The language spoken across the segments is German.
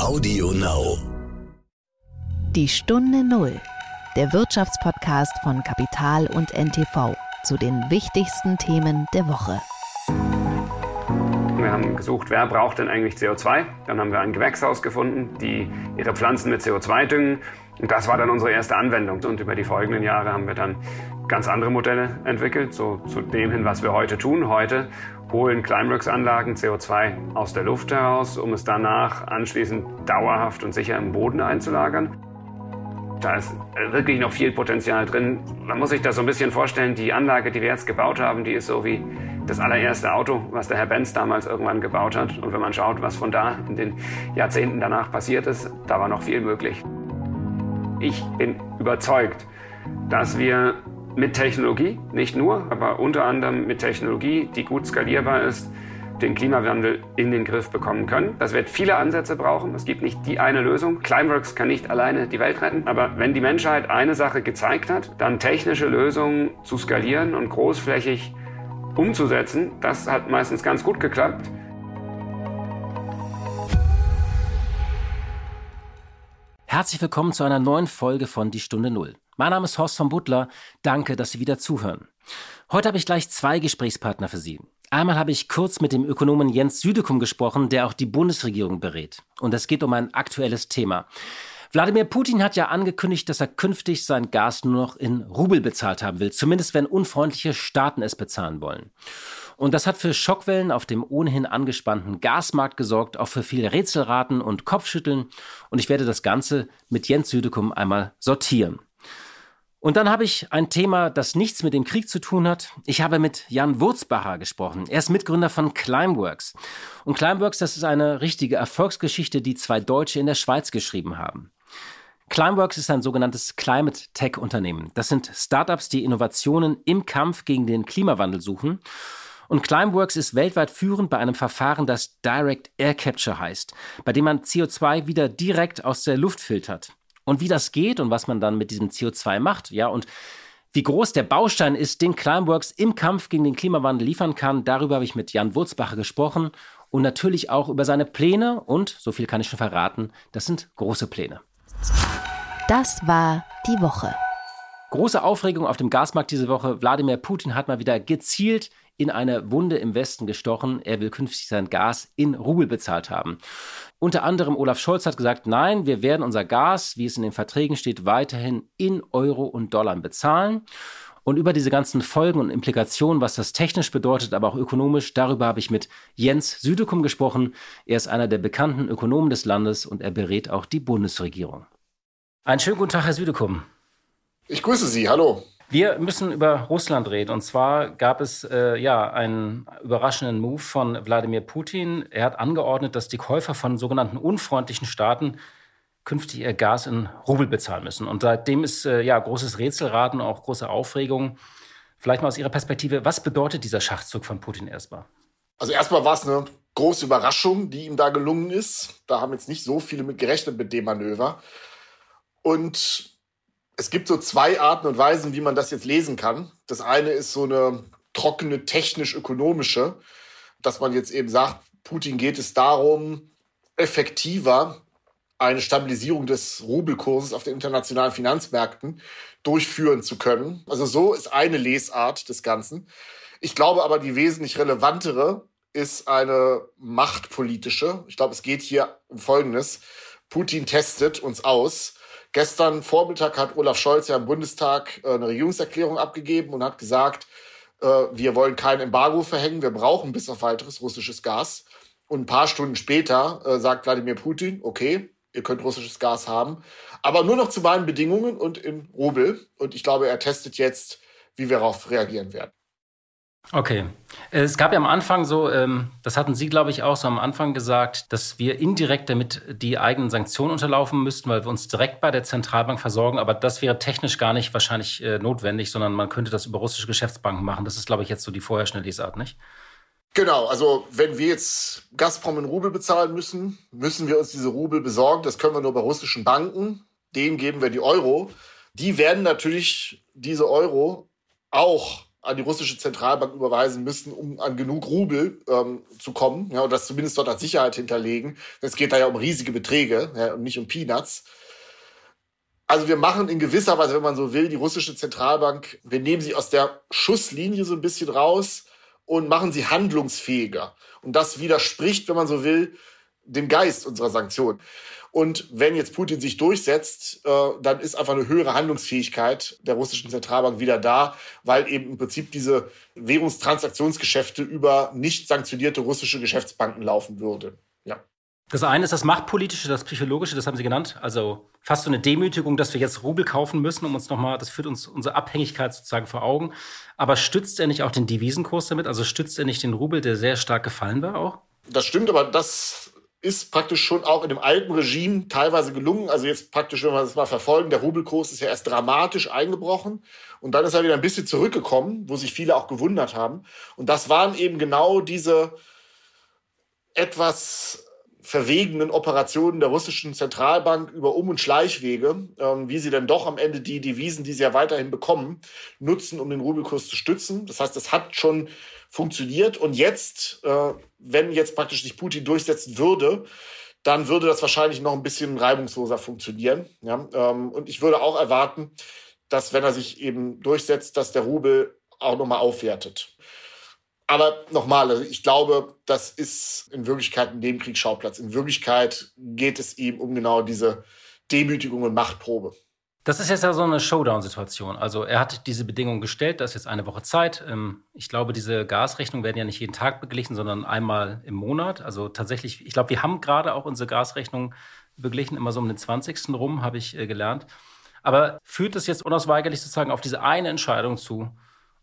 Audio Now. Die Stunde Null. Der Wirtschaftspodcast von Kapital und NTV zu den wichtigsten Themen der Woche. Wir haben gesucht, wer braucht denn eigentlich CO2? Dann haben wir ein Gewächshaus gefunden, die ihre Pflanzen mit CO2 düngen. Und das war dann unsere erste Anwendung. Und über die folgenden Jahre haben wir dann ganz andere Modelle entwickelt, so zu dem hin, was wir heute tun. Heute holen Climeworks-Anlagen CO2 aus der Luft heraus, um es danach anschließend dauerhaft und sicher im Boden einzulagern. Da ist wirklich noch viel Potenzial drin. Man muss sich das so ein bisschen vorstellen, die Anlage, die wir jetzt gebaut haben, die ist so wie das allererste Auto, was der Herr Benz damals irgendwann gebaut hat. Und wenn man schaut, was von da in den Jahrzehnten danach passiert ist, da war noch viel möglich. Ich bin überzeugt, dass wir mit Technologie, nicht nur, aber unter anderem mit Technologie, die gut skalierbar ist, den Klimawandel in den Griff bekommen können. Das wird viele Ansätze brauchen. Es gibt nicht die eine Lösung. Climeworks kann nicht alleine die Welt retten. Aber wenn die Menschheit eine Sache gezeigt hat, dann technische Lösungen zu skalieren und großflächig umzusetzen, das hat meistens ganz gut geklappt. Herzlich willkommen zu einer neuen Folge von Die Stunde Null. Mein Name ist Horst von Butler. Danke, dass Sie wieder zuhören. Heute habe ich gleich zwei Gesprächspartner für Sie. Einmal habe ich kurz mit dem Ökonomen Jens Südekum gesprochen, der auch die Bundesregierung berät. Und es geht um ein aktuelles Thema. Wladimir Putin hat ja angekündigt, dass er künftig sein Gas nur noch in Rubel bezahlt haben will, zumindest wenn unfreundliche Staaten es bezahlen wollen. Und das hat für Schockwellen auf dem ohnehin angespannten Gasmarkt gesorgt, auch für viele Rätselraten und Kopfschütteln. Und ich werde das Ganze mit Jens Südekum einmal sortieren. Und dann habe ich ein Thema, das nichts mit dem Krieg zu tun hat. Ich habe mit Jan Wurzbacher gesprochen. Er ist Mitgründer von Climeworks. Und Climeworks, das ist eine richtige Erfolgsgeschichte, die zwei Deutsche in der Schweiz geschrieben haben. Climeworks ist ein sogenanntes Climate Tech Unternehmen. Das sind Startups, die Innovationen im Kampf gegen den Klimawandel suchen. Und Climeworks ist weltweit führend bei einem Verfahren, das Direct Air Capture heißt, bei dem man CO2 wieder direkt aus der Luft filtert. Und wie das geht und was man dann mit diesem CO2 macht, ja, und wie groß der Baustein ist, den Climeworks im Kampf gegen den Klimawandel liefern kann, darüber habe ich mit Jan Wurzbacher gesprochen und natürlich auch über seine Pläne und, so viel kann ich schon verraten, das sind große Pläne. Das war die Woche. Große Aufregung auf dem Gasmarkt diese Woche. Wladimir Putin hat mal wieder gezielt in eine Wunde im Westen gestochen. Er will künftig sein Gas in Rubel bezahlt haben. Unter anderem Olaf Scholz hat gesagt, nein, wir werden unser Gas, wie es in den Verträgen steht, weiterhin in Euro und Dollar bezahlen. Und über diese ganzen Folgen und Implikationen, was das technisch bedeutet, aber auch ökonomisch, darüber habe ich mit Jens Südekum gesprochen. Er ist einer der bekannten Ökonomen des Landes und er berät auch die Bundesregierung. Einen schönen guten Tag, Herr Südekum. Ich grüße Sie, hallo. Wir müssen über Russland reden. Und zwar gab es äh, ja einen überraschenden Move von Wladimir Putin. Er hat angeordnet, dass die Käufer von sogenannten unfreundlichen Staaten künftig ihr Gas in Rubel bezahlen müssen. Und seitdem ist äh, ja großes Rätselraten, auch große Aufregung. Vielleicht mal aus Ihrer Perspektive, was bedeutet dieser Schachzug von Putin erstmal? Also erstmal war es eine große Überraschung, die ihm da gelungen ist. Da haben jetzt nicht so viele mit gerechnet mit dem Manöver. Und es gibt so zwei Arten und Weisen, wie man das jetzt lesen kann. Das eine ist so eine trockene technisch-ökonomische, dass man jetzt eben sagt, Putin geht es darum, effektiver eine Stabilisierung des Rubelkurses auf den internationalen Finanzmärkten durchführen zu können. Also so ist eine Lesart des Ganzen. Ich glaube aber, die wesentlich relevantere ist eine machtpolitische. Ich glaube, es geht hier um Folgendes. Putin testet uns aus Gestern Vormittag hat Olaf Scholz ja im Bundestag äh, eine Regierungserklärung abgegeben und hat gesagt, äh, wir wollen kein Embargo verhängen, wir brauchen bis auf weiteres russisches Gas. Und ein paar Stunden später äh, sagt Wladimir Putin, okay, ihr könnt russisches Gas haben, aber nur noch zu meinen Bedingungen und in Rubel. Und ich glaube, er testet jetzt, wie wir darauf reagieren werden. Okay. Es gab ja am Anfang so, ähm, das hatten Sie, glaube ich, auch so am Anfang gesagt, dass wir indirekt damit die eigenen Sanktionen unterlaufen müssten, weil wir uns direkt bei der Zentralbank versorgen. Aber das wäre technisch gar nicht wahrscheinlich äh, notwendig, sondern man könnte das über russische Geschäftsbanken machen. Das ist, glaube ich, jetzt so die vorherrschende Lesart, nicht? Genau, also wenn wir jetzt Gazprom in Rubel bezahlen müssen, müssen wir uns diese Rubel besorgen. Das können wir nur bei russischen Banken. Denen geben wir die Euro. Die werden natürlich diese Euro auch an die russische Zentralbank überweisen müssen, um an genug Rubel ähm, zu kommen, ja, und das zumindest dort als Sicherheit hinterlegen. Es geht da ja um riesige Beträge ja, und nicht um Peanuts. Also wir machen in gewisser Weise, wenn man so will, die russische Zentralbank, wir nehmen sie aus der Schusslinie so ein bisschen raus und machen sie handlungsfähiger. Und das widerspricht, wenn man so will, dem Geist unserer Sanktionen. Und wenn jetzt Putin sich durchsetzt, äh, dann ist einfach eine höhere Handlungsfähigkeit der russischen Zentralbank wieder da, weil eben im Prinzip diese Währungstransaktionsgeschäfte über nicht sanktionierte russische Geschäftsbanken laufen würde. Ja. Das eine ist das Machtpolitische, das Psychologische, das haben Sie genannt. Also fast so eine Demütigung, dass wir jetzt Rubel kaufen müssen, um uns nochmal, das führt uns unsere Abhängigkeit sozusagen vor Augen. Aber stützt er nicht auch den Devisenkurs damit? Also stützt er nicht den Rubel, der sehr stark gefallen war auch? Das stimmt, aber das ist praktisch schon auch in dem alten Regime teilweise gelungen. Also jetzt praktisch, wenn wir das mal verfolgen, der Rubelkurs ist ja erst dramatisch eingebrochen und dann ist er wieder ein bisschen zurückgekommen, wo sich viele auch gewundert haben. Und das waren eben genau diese etwas verwegenen Operationen der russischen Zentralbank über Um- und Schleichwege, ähm, wie sie dann doch am Ende die Devisen, die sie ja weiterhin bekommen, nutzen, um den Rubelkurs zu stützen. Das heißt, das hat schon funktioniert. Und jetzt, äh, wenn jetzt praktisch sich Putin durchsetzen würde, dann würde das wahrscheinlich noch ein bisschen reibungsloser funktionieren. Ja? Ähm, und ich würde auch erwarten, dass wenn er sich eben durchsetzt, dass der Rubel auch nochmal aufwertet. Aber nochmal, also ich glaube, das ist in Wirklichkeit ein Nebenkriegsschauplatz. In Wirklichkeit geht es ihm um genau diese Demütigung und Machtprobe. Das ist jetzt ja so eine Showdown-Situation. Also er hat diese Bedingungen gestellt, da ist jetzt eine Woche Zeit. Ähm, ich glaube, diese Gasrechnungen werden ja nicht jeden Tag beglichen, sondern einmal im Monat. Also tatsächlich, ich glaube, wir haben gerade auch unsere Gasrechnung beglichen, immer so um den 20. rum, habe ich äh, gelernt. Aber führt es jetzt unausweigerlich sozusagen auf diese eine Entscheidung zu,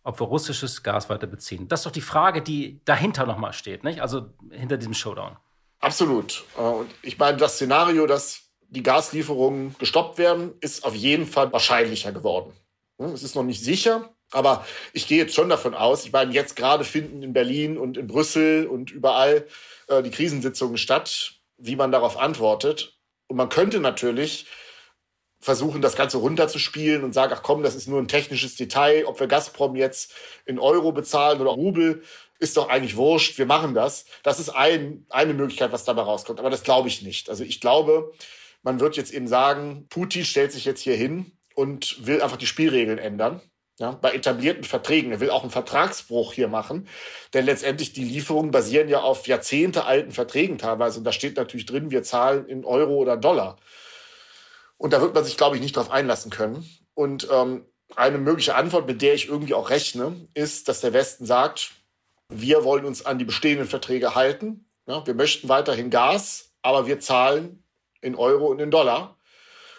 ob wir russisches Gas weiter beziehen? Das ist doch die Frage, die dahinter nochmal steht, nicht? Also hinter diesem Showdown. Absolut. Äh, und ich meine, das Szenario, das die Gaslieferungen gestoppt werden, ist auf jeden Fall wahrscheinlicher geworden. Hm, es ist noch nicht sicher, aber ich gehe jetzt schon davon aus, ich meine, jetzt gerade finden in Berlin und in Brüssel und überall äh, die Krisensitzungen statt, wie man darauf antwortet. Und man könnte natürlich versuchen, das Ganze runterzuspielen und sagen, ach komm, das ist nur ein technisches Detail, ob wir Gazprom jetzt in Euro bezahlen oder Rubel, ist doch eigentlich wurscht, wir machen das. Das ist ein, eine Möglichkeit, was dabei rauskommt. Aber das glaube ich nicht. Also ich glaube, man wird jetzt eben sagen, Putin stellt sich jetzt hier hin und will einfach die Spielregeln ändern. Ja, bei etablierten Verträgen. Er will auch einen Vertragsbruch hier machen, denn letztendlich die Lieferungen basieren ja auf jahrzehntealten Verträgen teilweise. Und da steht natürlich drin, wir zahlen in Euro oder Dollar. Und da wird man sich, glaube ich, nicht darauf einlassen können. Und ähm, eine mögliche Antwort, mit der ich irgendwie auch rechne, ist, dass der Westen sagt, wir wollen uns an die bestehenden Verträge halten. Ja, wir möchten weiterhin Gas, aber wir zahlen in Euro und in Dollar.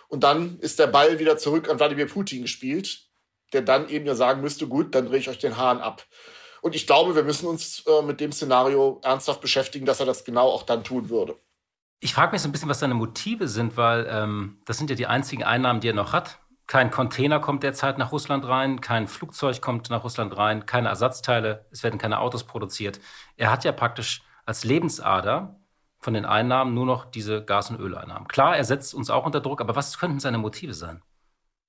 Und dann ist der Ball wieder zurück an Wladimir Putin gespielt, der dann eben ja sagen müsste, gut, dann drehe ich euch den Hahn ab. Und ich glaube, wir müssen uns äh, mit dem Szenario ernsthaft beschäftigen, dass er das genau auch dann tun würde. Ich frage mich so ein bisschen, was seine Motive sind, weil ähm, das sind ja die einzigen Einnahmen, die er noch hat. Kein Container kommt derzeit nach Russland rein, kein Flugzeug kommt nach Russland rein, keine Ersatzteile, es werden keine Autos produziert. Er hat ja praktisch als Lebensader von den Einnahmen nur noch diese Gas- und Öleinnahmen. Klar, er setzt uns auch unter Druck, aber was könnten seine Motive sein?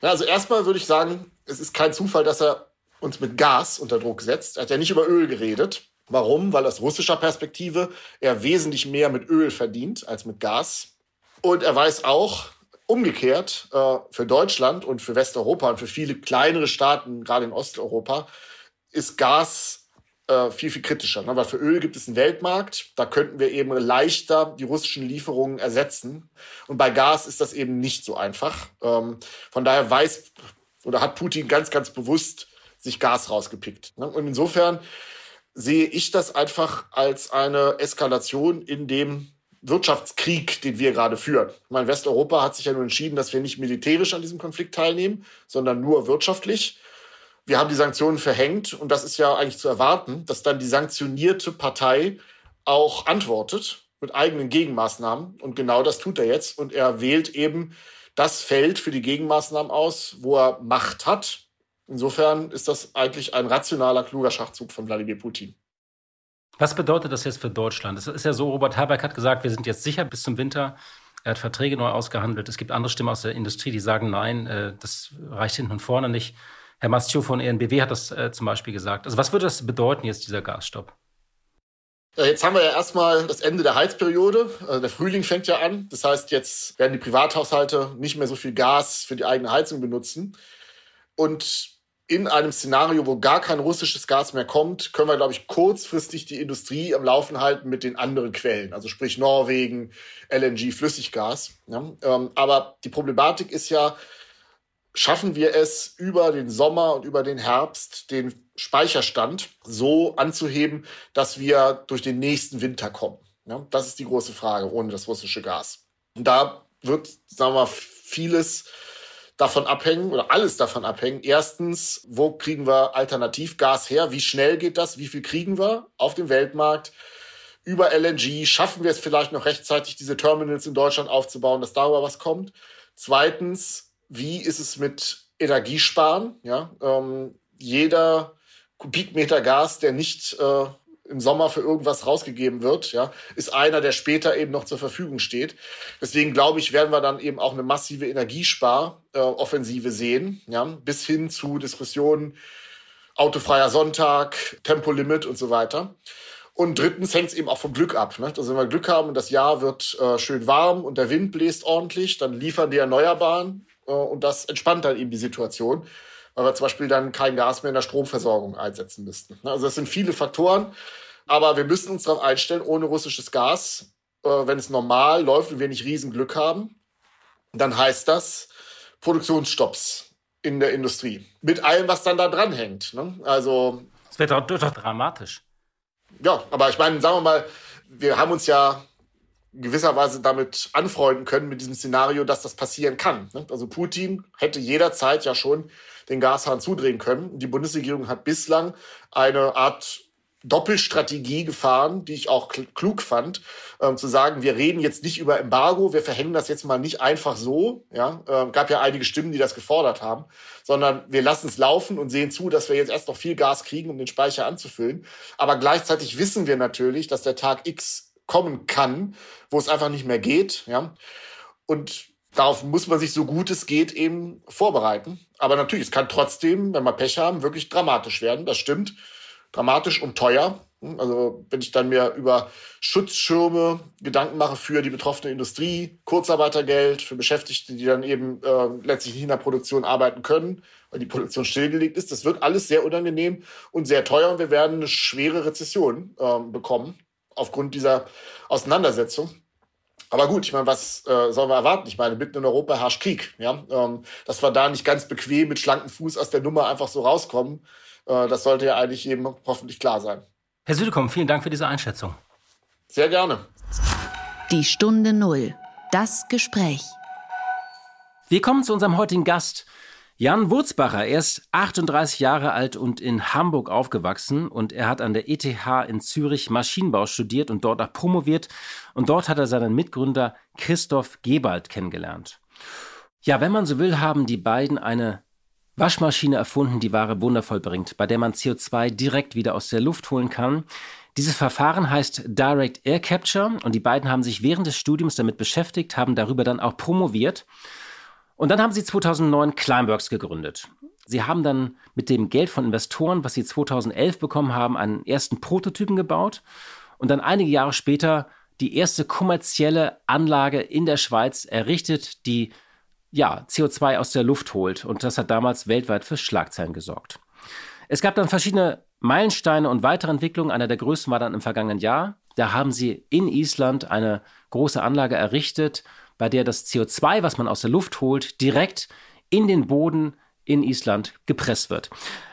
Ja, also erstmal würde ich sagen, es ist kein Zufall, dass er uns mit Gas unter Druck setzt. Er hat ja nicht über Öl geredet. Warum? Weil aus russischer Perspektive er wesentlich mehr mit Öl verdient als mit Gas. Und er weiß auch, umgekehrt, äh, für Deutschland und für Westeuropa und für viele kleinere Staaten, gerade in Osteuropa, ist Gas äh, viel, viel kritischer. Ne? Weil für Öl gibt es einen Weltmarkt, da könnten wir eben leichter die russischen Lieferungen ersetzen. Und bei Gas ist das eben nicht so einfach. Ähm, von daher weiß oder hat Putin ganz, ganz bewusst sich Gas rausgepickt. Ne? Und insofern sehe ich das einfach als eine Eskalation in dem Wirtschaftskrieg, den wir gerade führen. Ich meine, Westeuropa hat sich ja nun entschieden, dass wir nicht militärisch an diesem Konflikt teilnehmen, sondern nur wirtschaftlich wir haben die Sanktionen verhängt und das ist ja eigentlich zu erwarten, dass dann die sanktionierte Partei auch antwortet mit eigenen Gegenmaßnahmen. Und genau das tut er jetzt. Und er wählt eben das Feld für die Gegenmaßnahmen aus, wo er Macht hat. Insofern ist das eigentlich ein rationaler, kluger Schachzug von Wladimir Putin. Was bedeutet das jetzt für Deutschland? Es ist ja so, Robert Habeck hat gesagt, wir sind jetzt sicher bis zum Winter. Er hat Verträge neu ausgehandelt. Es gibt andere Stimmen aus der Industrie, die sagen, nein, äh, das reicht hinten und vorne nicht. Herr Mastio von ENBW hat das äh, zum Beispiel gesagt. Also was würde das bedeuten jetzt, dieser Gasstopp? Jetzt haben wir ja erstmal das Ende der Heizperiode. Also der Frühling fängt ja an. Das heißt, jetzt werden die Privathaushalte nicht mehr so viel Gas für die eigene Heizung benutzen. Und in einem Szenario, wo gar kein russisches Gas mehr kommt, können wir, glaube ich, kurzfristig die Industrie am Laufen halten mit den anderen Quellen. Also sprich Norwegen, LNG, Flüssiggas. Ja, ähm, aber die Problematik ist ja, schaffen wir es über den Sommer und über den Herbst, den Speicherstand so anzuheben, dass wir durch den nächsten Winter kommen. Ja, das ist die große Frage ohne das russische Gas. Und da wird, sagen wir, vieles davon abhängen oder alles davon abhängen. Erstens, wo kriegen wir Alternativgas her? Wie schnell geht das? Wie viel kriegen wir auf dem Weltmarkt? Über LNG schaffen wir es vielleicht noch rechtzeitig, diese Terminals in Deutschland aufzubauen, dass darüber was kommt. Zweitens, wie ist es mit Energiesparen? Ja, ähm, jeder Kubikmeter Gas, der nicht äh, im Sommer für irgendwas rausgegeben wird, ja, ist einer, der später eben noch zur Verfügung steht. Deswegen glaube ich, werden wir dann eben auch eine massive Energiespar-Offensive äh, sehen, ja, bis hin zu Diskussionen autofreier Sonntag, Tempolimit und so weiter. Und drittens hängt es eben auch vom Glück ab. Ne? Also wenn wir Glück haben und das Jahr wird äh, schön warm und der Wind bläst ordentlich, dann liefern die Erneuerbaren und das entspannt dann eben die Situation, weil wir zum Beispiel dann kein Gas mehr in der Stromversorgung einsetzen müssten. Ne? Also das sind viele Faktoren, aber wir müssen uns darauf einstellen, ohne russisches Gas, äh, wenn es normal läuft und wir nicht riesen Glück haben, dann heißt das Produktionsstopps in der Industrie. Mit allem, was dann da dran hängt. Ne? Also. Das wäre doch, doch dramatisch. Ja, aber ich meine, sagen wir mal, wir haben uns ja gewisserweise damit anfreunden können mit diesem Szenario, dass das passieren kann. Ne? Also Putin hätte jederzeit ja schon den Gashahn zudrehen können. Die Bundesregierung hat bislang eine Art Doppelstrategie gefahren, die ich auch klug fand, ähm, zu sagen, wir reden jetzt nicht über Embargo, wir verhängen das jetzt mal nicht einfach so. Ja, ähm, gab ja einige Stimmen, die das gefordert haben, sondern wir lassen es laufen und sehen zu, dass wir jetzt erst noch viel Gas kriegen, um den Speicher anzufüllen. Aber gleichzeitig wissen wir natürlich, dass der Tag X kommen kann, wo es einfach nicht mehr geht. Ja? Und darauf muss man sich so gut es geht eben vorbereiten. Aber natürlich, es kann trotzdem, wenn wir Pech haben, wirklich dramatisch werden. Das stimmt. Dramatisch und teuer. Also wenn ich dann mir über Schutzschirme Gedanken mache für die betroffene Industrie, Kurzarbeitergeld für Beschäftigte, die dann eben äh, letztlich nicht in der Produktion arbeiten können, weil die Produktion stillgelegt ist, das wird alles sehr unangenehm und sehr teuer und wir werden eine schwere Rezession äh, bekommen aufgrund dieser Auseinandersetzung. Aber gut, ich meine, was äh, sollen wir erwarten? Ich meine, mitten in Europa herrscht Krieg. Ja? Ähm, dass wir da nicht ganz bequem mit schlankem Fuß aus der Nummer einfach so rauskommen, äh, das sollte ja eigentlich jedem hoffentlich klar sein. Herr Südekom, vielen Dank für diese Einschätzung. Sehr gerne. Die Stunde Null. Das Gespräch. Wir kommen zu unserem heutigen Gast. Jan Wurzbacher, er ist 38 Jahre alt und in Hamburg aufgewachsen und er hat an der ETH in Zürich Maschinenbau studiert und dort auch promoviert und dort hat er seinen Mitgründer Christoph Gebald kennengelernt. Ja, wenn man so will, haben die beiden eine Waschmaschine erfunden, die Ware wundervoll bringt, bei der man CO2 direkt wieder aus der Luft holen kann. Dieses Verfahren heißt Direct Air Capture und die beiden haben sich während des Studiums damit beschäftigt, haben darüber dann auch promoviert. Und dann haben sie 2009 Climeworks gegründet. Sie haben dann mit dem Geld von Investoren, was sie 2011 bekommen haben, einen ersten Prototypen gebaut und dann einige Jahre später die erste kommerzielle Anlage in der Schweiz errichtet, die ja, CO2 aus der Luft holt. Und das hat damals weltweit für Schlagzeilen gesorgt. Es gab dann verschiedene Meilensteine und weitere Entwicklungen. Einer der größten war dann im vergangenen Jahr. Da haben sie in Island eine große Anlage errichtet bei der das CO2, was man aus der Luft holt, direkt in den Boden in Island gepresst wird.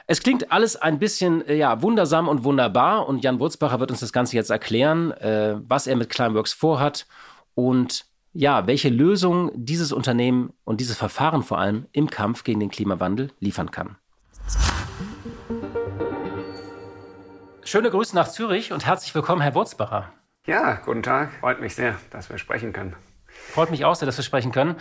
Es klingt alles ein bisschen äh, ja, wundersam und wunderbar und Jan Wurzbacher wird uns das Ganze jetzt erklären, äh, was er mit Climeworks vorhat und ja, welche Lösung dieses Unternehmen und dieses Verfahren vor allem im Kampf gegen den Klimawandel liefern kann. Schöne Grüße nach Zürich und herzlich willkommen, Herr Wurzbacher. Ja, guten Tag. Freut mich sehr, dass wir sprechen können. Freut mich auch sehr, dass wir sprechen können.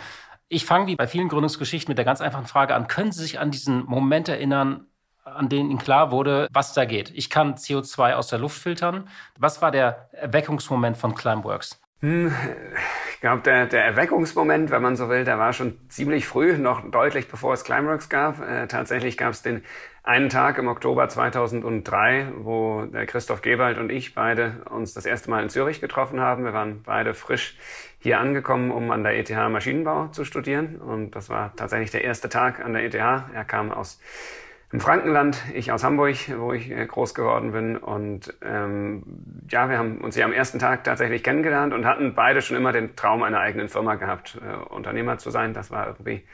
Ich fange wie bei vielen Gründungsgeschichten mit der ganz einfachen Frage an. Können Sie sich an diesen Moment erinnern, an denen Ihnen klar wurde, was da geht? Ich kann CO2 aus der Luft filtern. Was war der Erweckungsmoment von Climeworks? Hm, Ich glaube, der, der Erweckungsmoment, wenn man so will, der war schon ziemlich früh, noch deutlich bevor es Climeworks gab. Äh, tatsächlich gab es den einen Tag im Oktober 2003, wo Christoph Gewald und ich beide uns das erste Mal in Zürich getroffen haben. Wir waren beide frisch hier angekommen, um an der ETH Maschinenbau zu studieren. Und das war tatsächlich der erste Tag an der ETH. Er kam aus im Frankenland, ich aus Hamburg, wo ich äh, groß geworden bin. Und ähm, ja, wir haben uns ja am ersten Tag tatsächlich kennengelernt und hatten beide schon immer den Traum einer eigenen Firma gehabt, äh, Unternehmer zu sein. Das war irgendwie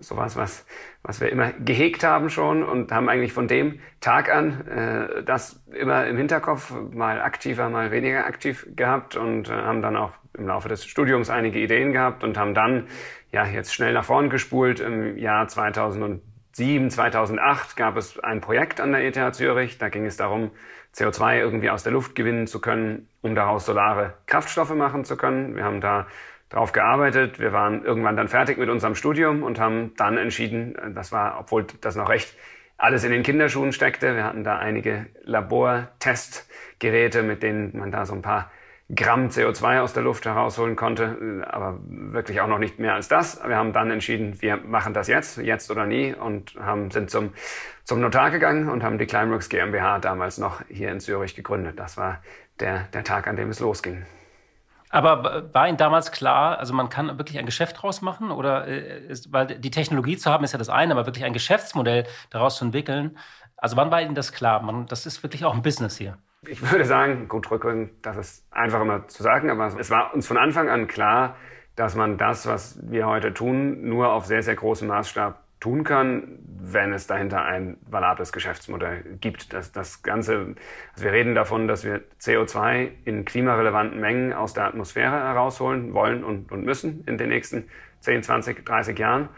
sowas, was, was wir immer gehegt haben schon und haben eigentlich von dem Tag an äh, das immer im Hinterkopf, mal aktiver, mal weniger aktiv gehabt und äh, haben dann auch im Laufe des Studiums einige Ideen gehabt und haben dann ja jetzt schnell nach vorn gespult im Jahr 2000 2007, 2008 gab es ein Projekt an der ETH Zürich. Da ging es darum, CO2 irgendwie aus der Luft gewinnen zu können, um daraus solare Kraftstoffe machen zu können. Wir haben da drauf gearbeitet. Wir waren irgendwann dann fertig mit unserem Studium und haben dann entschieden, das war, obwohl das noch recht alles in den Kinderschuhen steckte. Wir hatten da einige Labortestgeräte, mit denen man da so ein paar Gramm CO2 aus der Luft herausholen konnte, aber wirklich auch noch nicht mehr als das. Wir haben dann entschieden, wir machen das jetzt, jetzt oder nie und haben, sind zum, zum Notar gegangen und haben die Climeworks GmbH damals noch hier in Zürich gegründet. Das war der, der Tag, an dem es losging. Aber war Ihnen damals klar, also man kann wirklich ein Geschäft draus machen? Oder äh, ist, weil die Technologie zu haben ist ja das eine, aber wirklich ein Geschäftsmodell daraus zu entwickeln. Also wann war Ihnen das klar? Man, das ist wirklich auch ein Business hier. Ich würde sagen, gut rückrücken, das ist einfach immer zu sagen, aber es war uns von Anfang an klar, dass man das, was wir heute tun, nur auf sehr, sehr großem Maßstab tun kann, wenn es dahinter ein valables Geschäftsmodell gibt. Das, das Ganze, also wir reden davon, dass wir CO2 in klimarelevanten Mengen aus der Atmosphäre herausholen wollen und, und müssen in den nächsten 10, 20, 30 Jahren.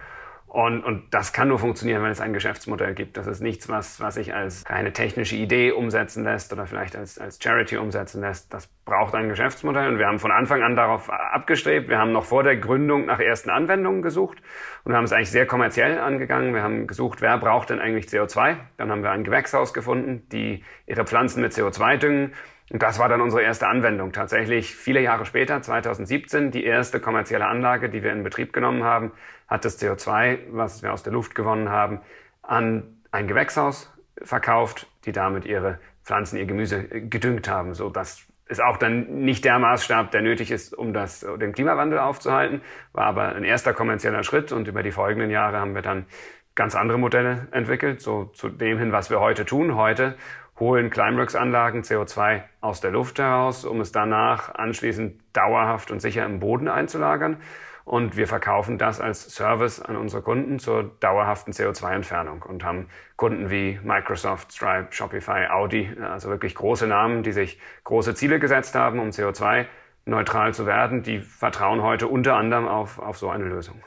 Und, und das kann nur funktionieren, wenn es ein Geschäftsmodell gibt. Das ist nichts, was, was sich als eine technische Idee umsetzen lässt oder vielleicht als, als Charity umsetzen lässt. Das braucht ein Geschäftsmodell und wir haben von Anfang an darauf abgestrebt. Wir haben noch vor der Gründung nach ersten Anwendungen gesucht und haben es eigentlich sehr kommerziell angegangen. Wir haben gesucht, wer braucht denn eigentlich CO2? Dann haben wir ein Gewächshaus gefunden, die ihre Pflanzen mit CO2 düngen. Und das war dann unsere erste Anwendung. Tatsächlich viele Jahre später, 2017, die erste kommerzielle Anlage, die wir in Betrieb genommen haben, hat das CO2, was wir aus der Luft gewonnen haben, an ein Gewächshaus verkauft, die damit ihre Pflanzen, ihr Gemüse gedüngt haben. So, das ist auch dann nicht der Maßstab, der nötig ist, um das, den Klimawandel aufzuhalten, war aber ein erster kommerzieller Schritt und über die folgenden Jahre haben wir dann ganz andere Modelle entwickelt, so zu dem hin, was wir heute tun. Heute holen Climeworks-Anlagen CO2 aus der Luft heraus, um es danach anschließend dauerhaft und sicher im Boden einzulagern. Und wir verkaufen das als Service an unsere Kunden zur dauerhaften CO2-Entfernung und haben Kunden wie Microsoft, Stripe, Shopify, Audi, also wirklich große Namen, die sich große Ziele gesetzt haben, um CO2 neutral zu werden. Die vertrauen heute unter anderem auf, auf so eine Lösung.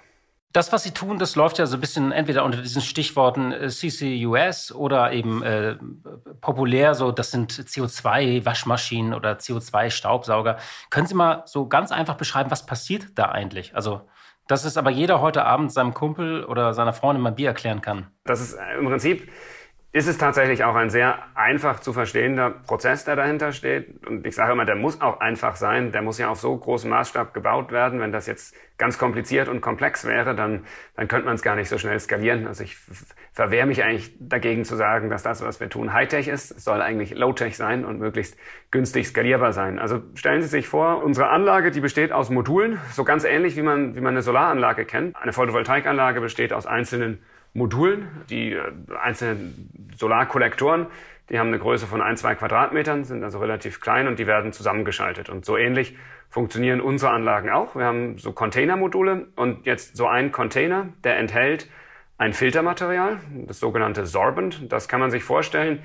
Das, was Sie tun, das läuft ja so ein bisschen entweder unter diesen Stichworten äh, CCUS oder eben äh, populär so, das sind CO2-Waschmaschinen oder CO2-Staubsauger. Können Sie mal so ganz einfach beschreiben, was passiert da eigentlich? Also, dass es aber jeder heute Abend seinem Kumpel oder seiner Freundin mal Bier erklären kann. Das ist äh, im Prinzip ist es tatsächlich auch ein sehr einfach zu verstehender Prozess, der dahinter steht. Und ich sage immer, der muss auch einfach sein. Der muss ja auf so großem Maßstab gebaut werden. Wenn das jetzt ganz kompliziert und komplex wäre, dann, dann könnte man es gar nicht so schnell skalieren. Also ich verwehre mich eigentlich dagegen zu sagen, dass das, was wir tun, Hightech ist. Es soll eigentlich Low-Tech sein und möglichst günstig skalierbar sein. Also stellen Sie sich vor, unsere Anlage, die besteht aus Modulen, so ganz ähnlich wie man, wie man eine Solaranlage kennt. Eine Photovoltaikanlage besteht aus einzelnen Modulen, die äh, einzelnen Solarkollektoren, die haben eine Größe von ein, zwei Quadratmetern, sind also relativ klein und die werden zusammengeschaltet. Und so ähnlich funktionieren unsere Anlagen auch. Wir haben so Containermodule und jetzt so ein Container, der enthält ein Filtermaterial, das sogenannte Sorbent. Das kann man sich vorstellen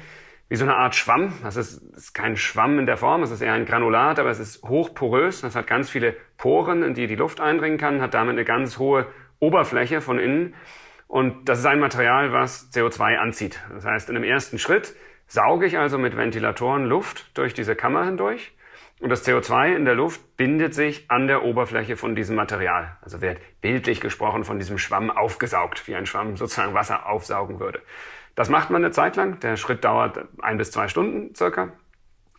wie so eine Art Schwamm. Das ist, ist kein Schwamm in der Form, es ist eher ein Granulat, aber es ist hochporös. Das hat ganz viele Poren, in die die Luft eindringen kann, hat damit eine ganz hohe Oberfläche von innen und das ist ein Material, was CO2 anzieht. Das heißt, in einem ersten Schritt sauge ich also mit Ventilatoren Luft durch diese Kammer hindurch. Und das CO2 in der Luft bindet sich an der Oberfläche von diesem Material. Also wird bildlich gesprochen von diesem Schwamm aufgesaugt, wie ein Schwamm sozusagen Wasser aufsaugen würde. Das macht man eine Zeit lang. Der Schritt dauert ein bis zwei Stunden circa.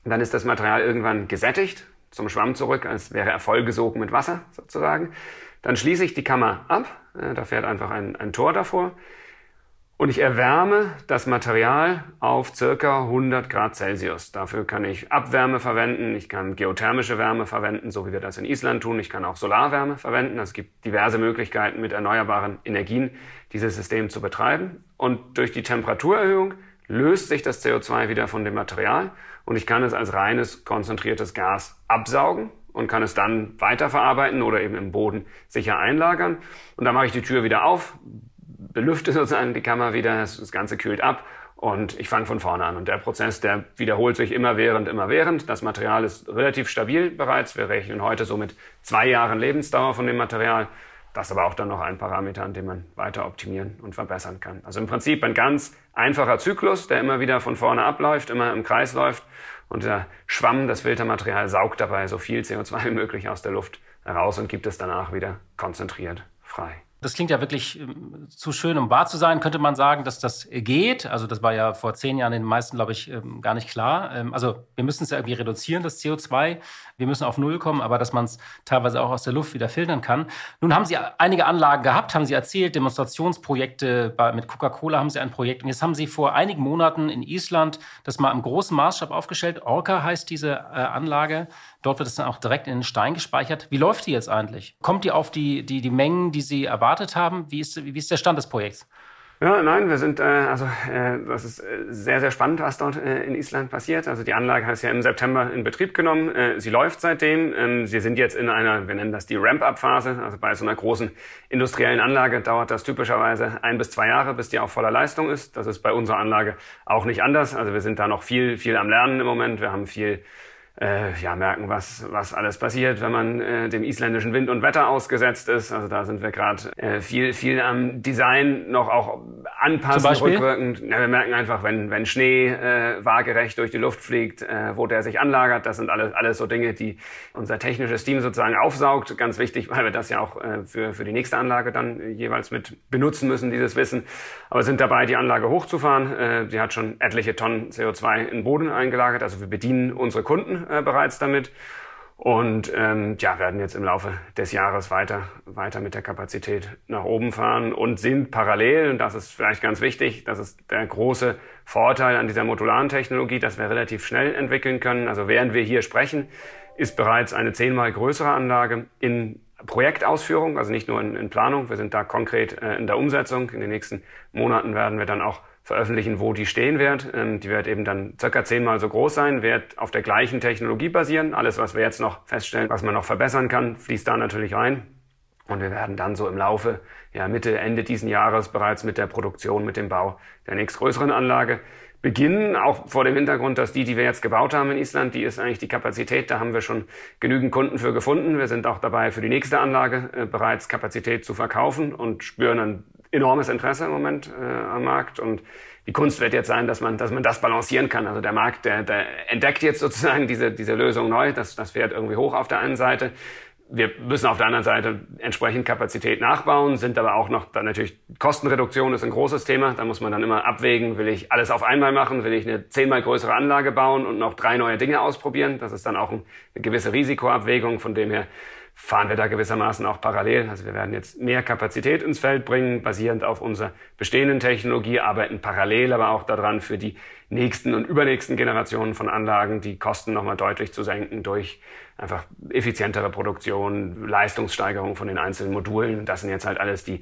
Dann ist das Material irgendwann gesättigt. zum Schwamm zurück, als wäre er vollgesogen mit Wasser sozusagen. Dann schließe ich die Kammer ab, äh, da fährt einfach ein, ein Tor davor und ich erwärme das Material auf circa 100 Grad Celsius. Dafür kann ich Abwärme verwenden, ich kann geothermische Wärme verwenden, so wie wir das in Island tun. Ich kann auch Solarwärme verwenden. Es gibt diverse Möglichkeiten, mit erneuerbaren Energien dieses System zu betreiben. Und durch die Temperaturerhöhung löst sich das CO2 wieder von dem Material und ich kann es als reines konzentriertes Gas absaugen und kann es dann weiterverarbeiten oder eben im Boden sicher einlagern. Und dann mache ich die Tür wieder auf, belüfte sozusagen die Kammer wieder, das Ganze kühlt ab und ich fange von vorne an. Und der Prozess, der wiederholt sich immer während, immer während. Das Material ist relativ stabil bereits. Wir rechnen heute so mit zwei Jahren Lebensdauer von dem Material. Das ist aber auch dann noch ein Parameter, an dem man weiter optimieren und verbessern kann. Also im Prinzip ein ganz einfacher Zyklus, der immer wieder von vorne abläuft, immer im Kreis läuft. Und der Schwamm, das Filtermaterial, saugt dabei so viel CO2 wie möglich aus der Luft heraus und gibt es danach wieder konzentriert frei. Das klingt ja wirklich ähm, zu schön, um wahr zu sein, könnte man sagen, dass das geht. Also das war ja vor zehn Jahren den meisten, glaube ich, ähm, gar nicht klar. Ähm, also wir müssen es ja irgendwie reduzieren, das CO2. Wir müssen auf Null kommen, aber dass man es teilweise auch aus der Luft wieder filtern kann. Nun haben Sie einige Anlagen gehabt, haben Sie erzählt, Demonstrationsprojekte bei, mit Coca-Cola haben Sie ein Projekt. Und jetzt haben Sie vor einigen Monaten in Island das mal im großen Maßstab aufgestellt. Orca heißt diese äh, Anlage. Dort wird es dann auch direkt in den Stein gespeichert. Wie läuft die jetzt eigentlich? Kommt die auf die, die, die Mengen, die Sie erwartet haben? Wie ist, wie ist der Stand des Projekts? Ja, nein, wir sind, äh, also äh, das ist äh, sehr, sehr spannend, was dort äh, in Island passiert. Also die Anlage hat es ja im September in Betrieb genommen. Äh, sie läuft seitdem. Ähm, sie sind jetzt in einer, wir nennen das die Ramp-up-Phase. Also bei so einer großen industriellen Anlage dauert das typischerweise ein bis zwei Jahre, bis die auf voller Leistung ist. Das ist bei unserer Anlage auch nicht anders. Also wir sind da noch viel, viel am Lernen im Moment. Wir haben viel äh, ja, merken, was, was alles passiert, wenn man äh, dem isländischen Wind und Wetter ausgesetzt ist. Also da sind wir gerade äh, viel, viel am Design noch auch anpassen, rückwirkend. Ja, wir merken einfach, wenn, wenn Schnee äh, waagerecht durch die Luft fliegt, äh, wo der sich anlagert, das sind alles, alles so Dinge, die unser technisches Team sozusagen aufsaugt. Ganz wichtig, weil wir das ja auch äh, für, für die nächste Anlage dann jeweils mit benutzen müssen, dieses Wissen. Aber sind dabei, die Anlage hochzufahren. Äh, sie hat schon etliche Tonnen CO2 in den Boden eingelagert. Also wir bedienen unsere Kunden äh, bereits damit und ähm, ja, werden jetzt im Laufe des Jahres weiter, weiter mit der Kapazität nach oben fahren und sind parallel, und das ist vielleicht ganz wichtig, das ist der große Vorteil an dieser modularen Technologie, dass wir relativ schnell entwickeln können. Also während wir hier sprechen, ist bereits eine zehnmal größere Anlage in Projektausführung, also nicht nur in, in Planung. Wir sind da konkret äh, in der Umsetzung. In den nächsten Monaten werden wir dann auch veröffentlichen, wo die stehen wird. Ähm, die wird eben dann circa zehnmal so groß sein, wird auf der gleichen Technologie basieren. Alles, was wir jetzt noch feststellen, was man noch verbessern kann, fließt da natürlich rein. Und wir werden dann so im Laufe, ja, Mitte, Ende diesen Jahres bereits mit der Produktion, mit dem Bau der nächstgrößeren Anlage beginnen, auch vor dem Hintergrund, dass die, die wir jetzt gebaut haben in Island, die ist eigentlich die Kapazität, da haben wir schon genügend Kunden für gefunden. Wir sind auch dabei, für die nächste Anlage äh, bereits Kapazität zu verkaufen und spüren ein enormes Interesse im Moment äh, am Markt und die Kunst wird jetzt sein, dass man, dass man das balancieren kann. Also der Markt, der, der entdeckt jetzt sozusagen diese, diese Lösung neu. Das, das fährt irgendwie hoch auf der einen Seite. Wir müssen auf der anderen Seite entsprechend Kapazität nachbauen, sind aber auch noch, dann natürlich Kostenreduktion ist ein großes Thema. Da muss man dann immer abwägen, will ich alles auf einmal machen, will ich eine zehnmal größere Anlage bauen und noch drei neue Dinge ausprobieren. Das ist dann auch eine gewisse Risikoabwägung, von dem her fahren wir da gewissermaßen auch parallel. Also wir werden jetzt mehr Kapazität ins Feld bringen, basierend auf unserer bestehenden Technologie, arbeiten parallel aber auch daran, für die nächsten und übernächsten Generationen von Anlagen die Kosten nochmal deutlich zu senken durch einfach effizientere Produktion, Leistungssteigerung von den einzelnen Modulen. Das sind jetzt halt alles die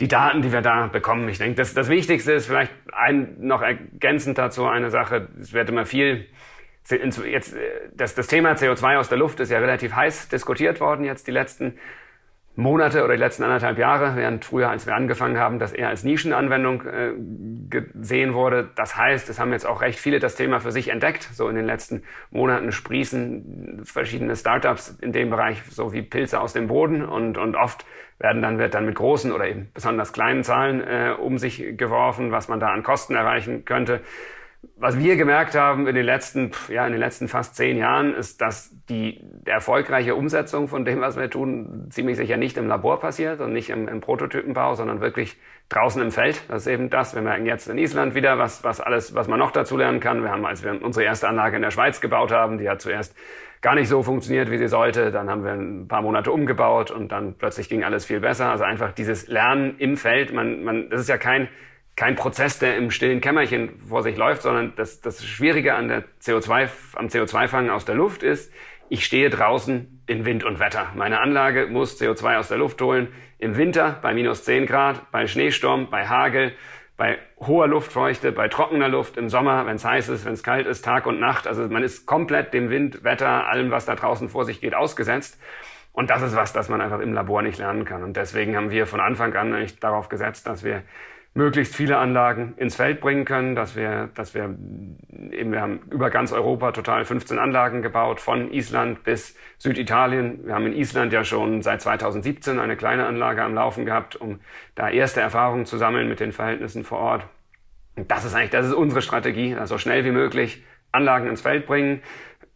die Daten, die wir da bekommen. Ich denke, das, das Wichtigste ist vielleicht ein, noch ergänzend dazu eine Sache. Es wird immer viel jetzt, äh, das, das Thema CO2 aus der Luft ist ja relativ heiß diskutiert worden jetzt die letzten Monate oder die letzten anderthalb Jahre, während früher, als wir angefangen haben, das eher als Nischenanwendung äh, gesehen wurde. Das heißt, es haben jetzt auch recht viele das Thema für sich entdeckt. So in den letzten Monaten sprießen verschiedene Startups in dem Bereich so wie Pilze aus dem Boden und, und oft werden dann, wird dann mit großen oder eben besonders kleinen Zahlen äh, um sich geworfen, was man da an Kosten erreichen könnte was wir gemerkt haben in den letzten, ja, in den letzten fast zehn Jahren, ist, dass die erfolgreiche Umsetzung von dem, was wir tun, ziemlich sicher nicht im Labor passiert und nicht im, im Prototypenbau, sondern wirklich draußen im Feld. Das ist eben das. Wir merken jetzt in Island wieder, was, was alles, was man noch dazu lernen kann. Wir haben, als wir unsere erste Anlage in der Schweiz gebaut haben, die hat zuerst gar nicht so funktioniert, wie sie sollte. Dann haben wir ein paar Monate umgebaut und dann plötzlich ging alles viel besser. Also einfach dieses Lernen im Feld. Man, man, das ist ja kein, kein Prozess, der im stillen Kämmerchen vor sich läuft, sondern das, das Schwierige an der CO2, am CO2-Fangen aus der Luft ist, ich stehe draußen in Wind und Wetter. Meine Anlage muss CO2 aus der Luft holen. Im Winter bei minus 10 Grad, bei Schneesturm, bei Hagel, bei hoher Luftfeuchte, bei trockener Luft, im Sommer, wenn es heiß ist, wenn es kalt ist, Tag und Nacht. Also man ist komplett dem Wind, Wetter, allem, was da draußen vor sich geht, ausgesetzt. Und das ist was, das man einfach im Labor nicht lernen kann. Und deswegen haben wir von Anfang an eigentlich darauf gesetzt, dass wir möglichst viele Anlagen ins Feld bringen können, dass wir, dass wir eben, wir haben über ganz Europa total 15 Anlagen gebaut, von Island bis Süditalien. Wir haben in Island ja schon seit 2017 eine kleine Anlage am Laufen gehabt, um da erste Erfahrungen zu sammeln mit den Verhältnissen vor Ort. Und das ist eigentlich, das ist unsere Strategie, also schnell wie möglich Anlagen ins Feld bringen,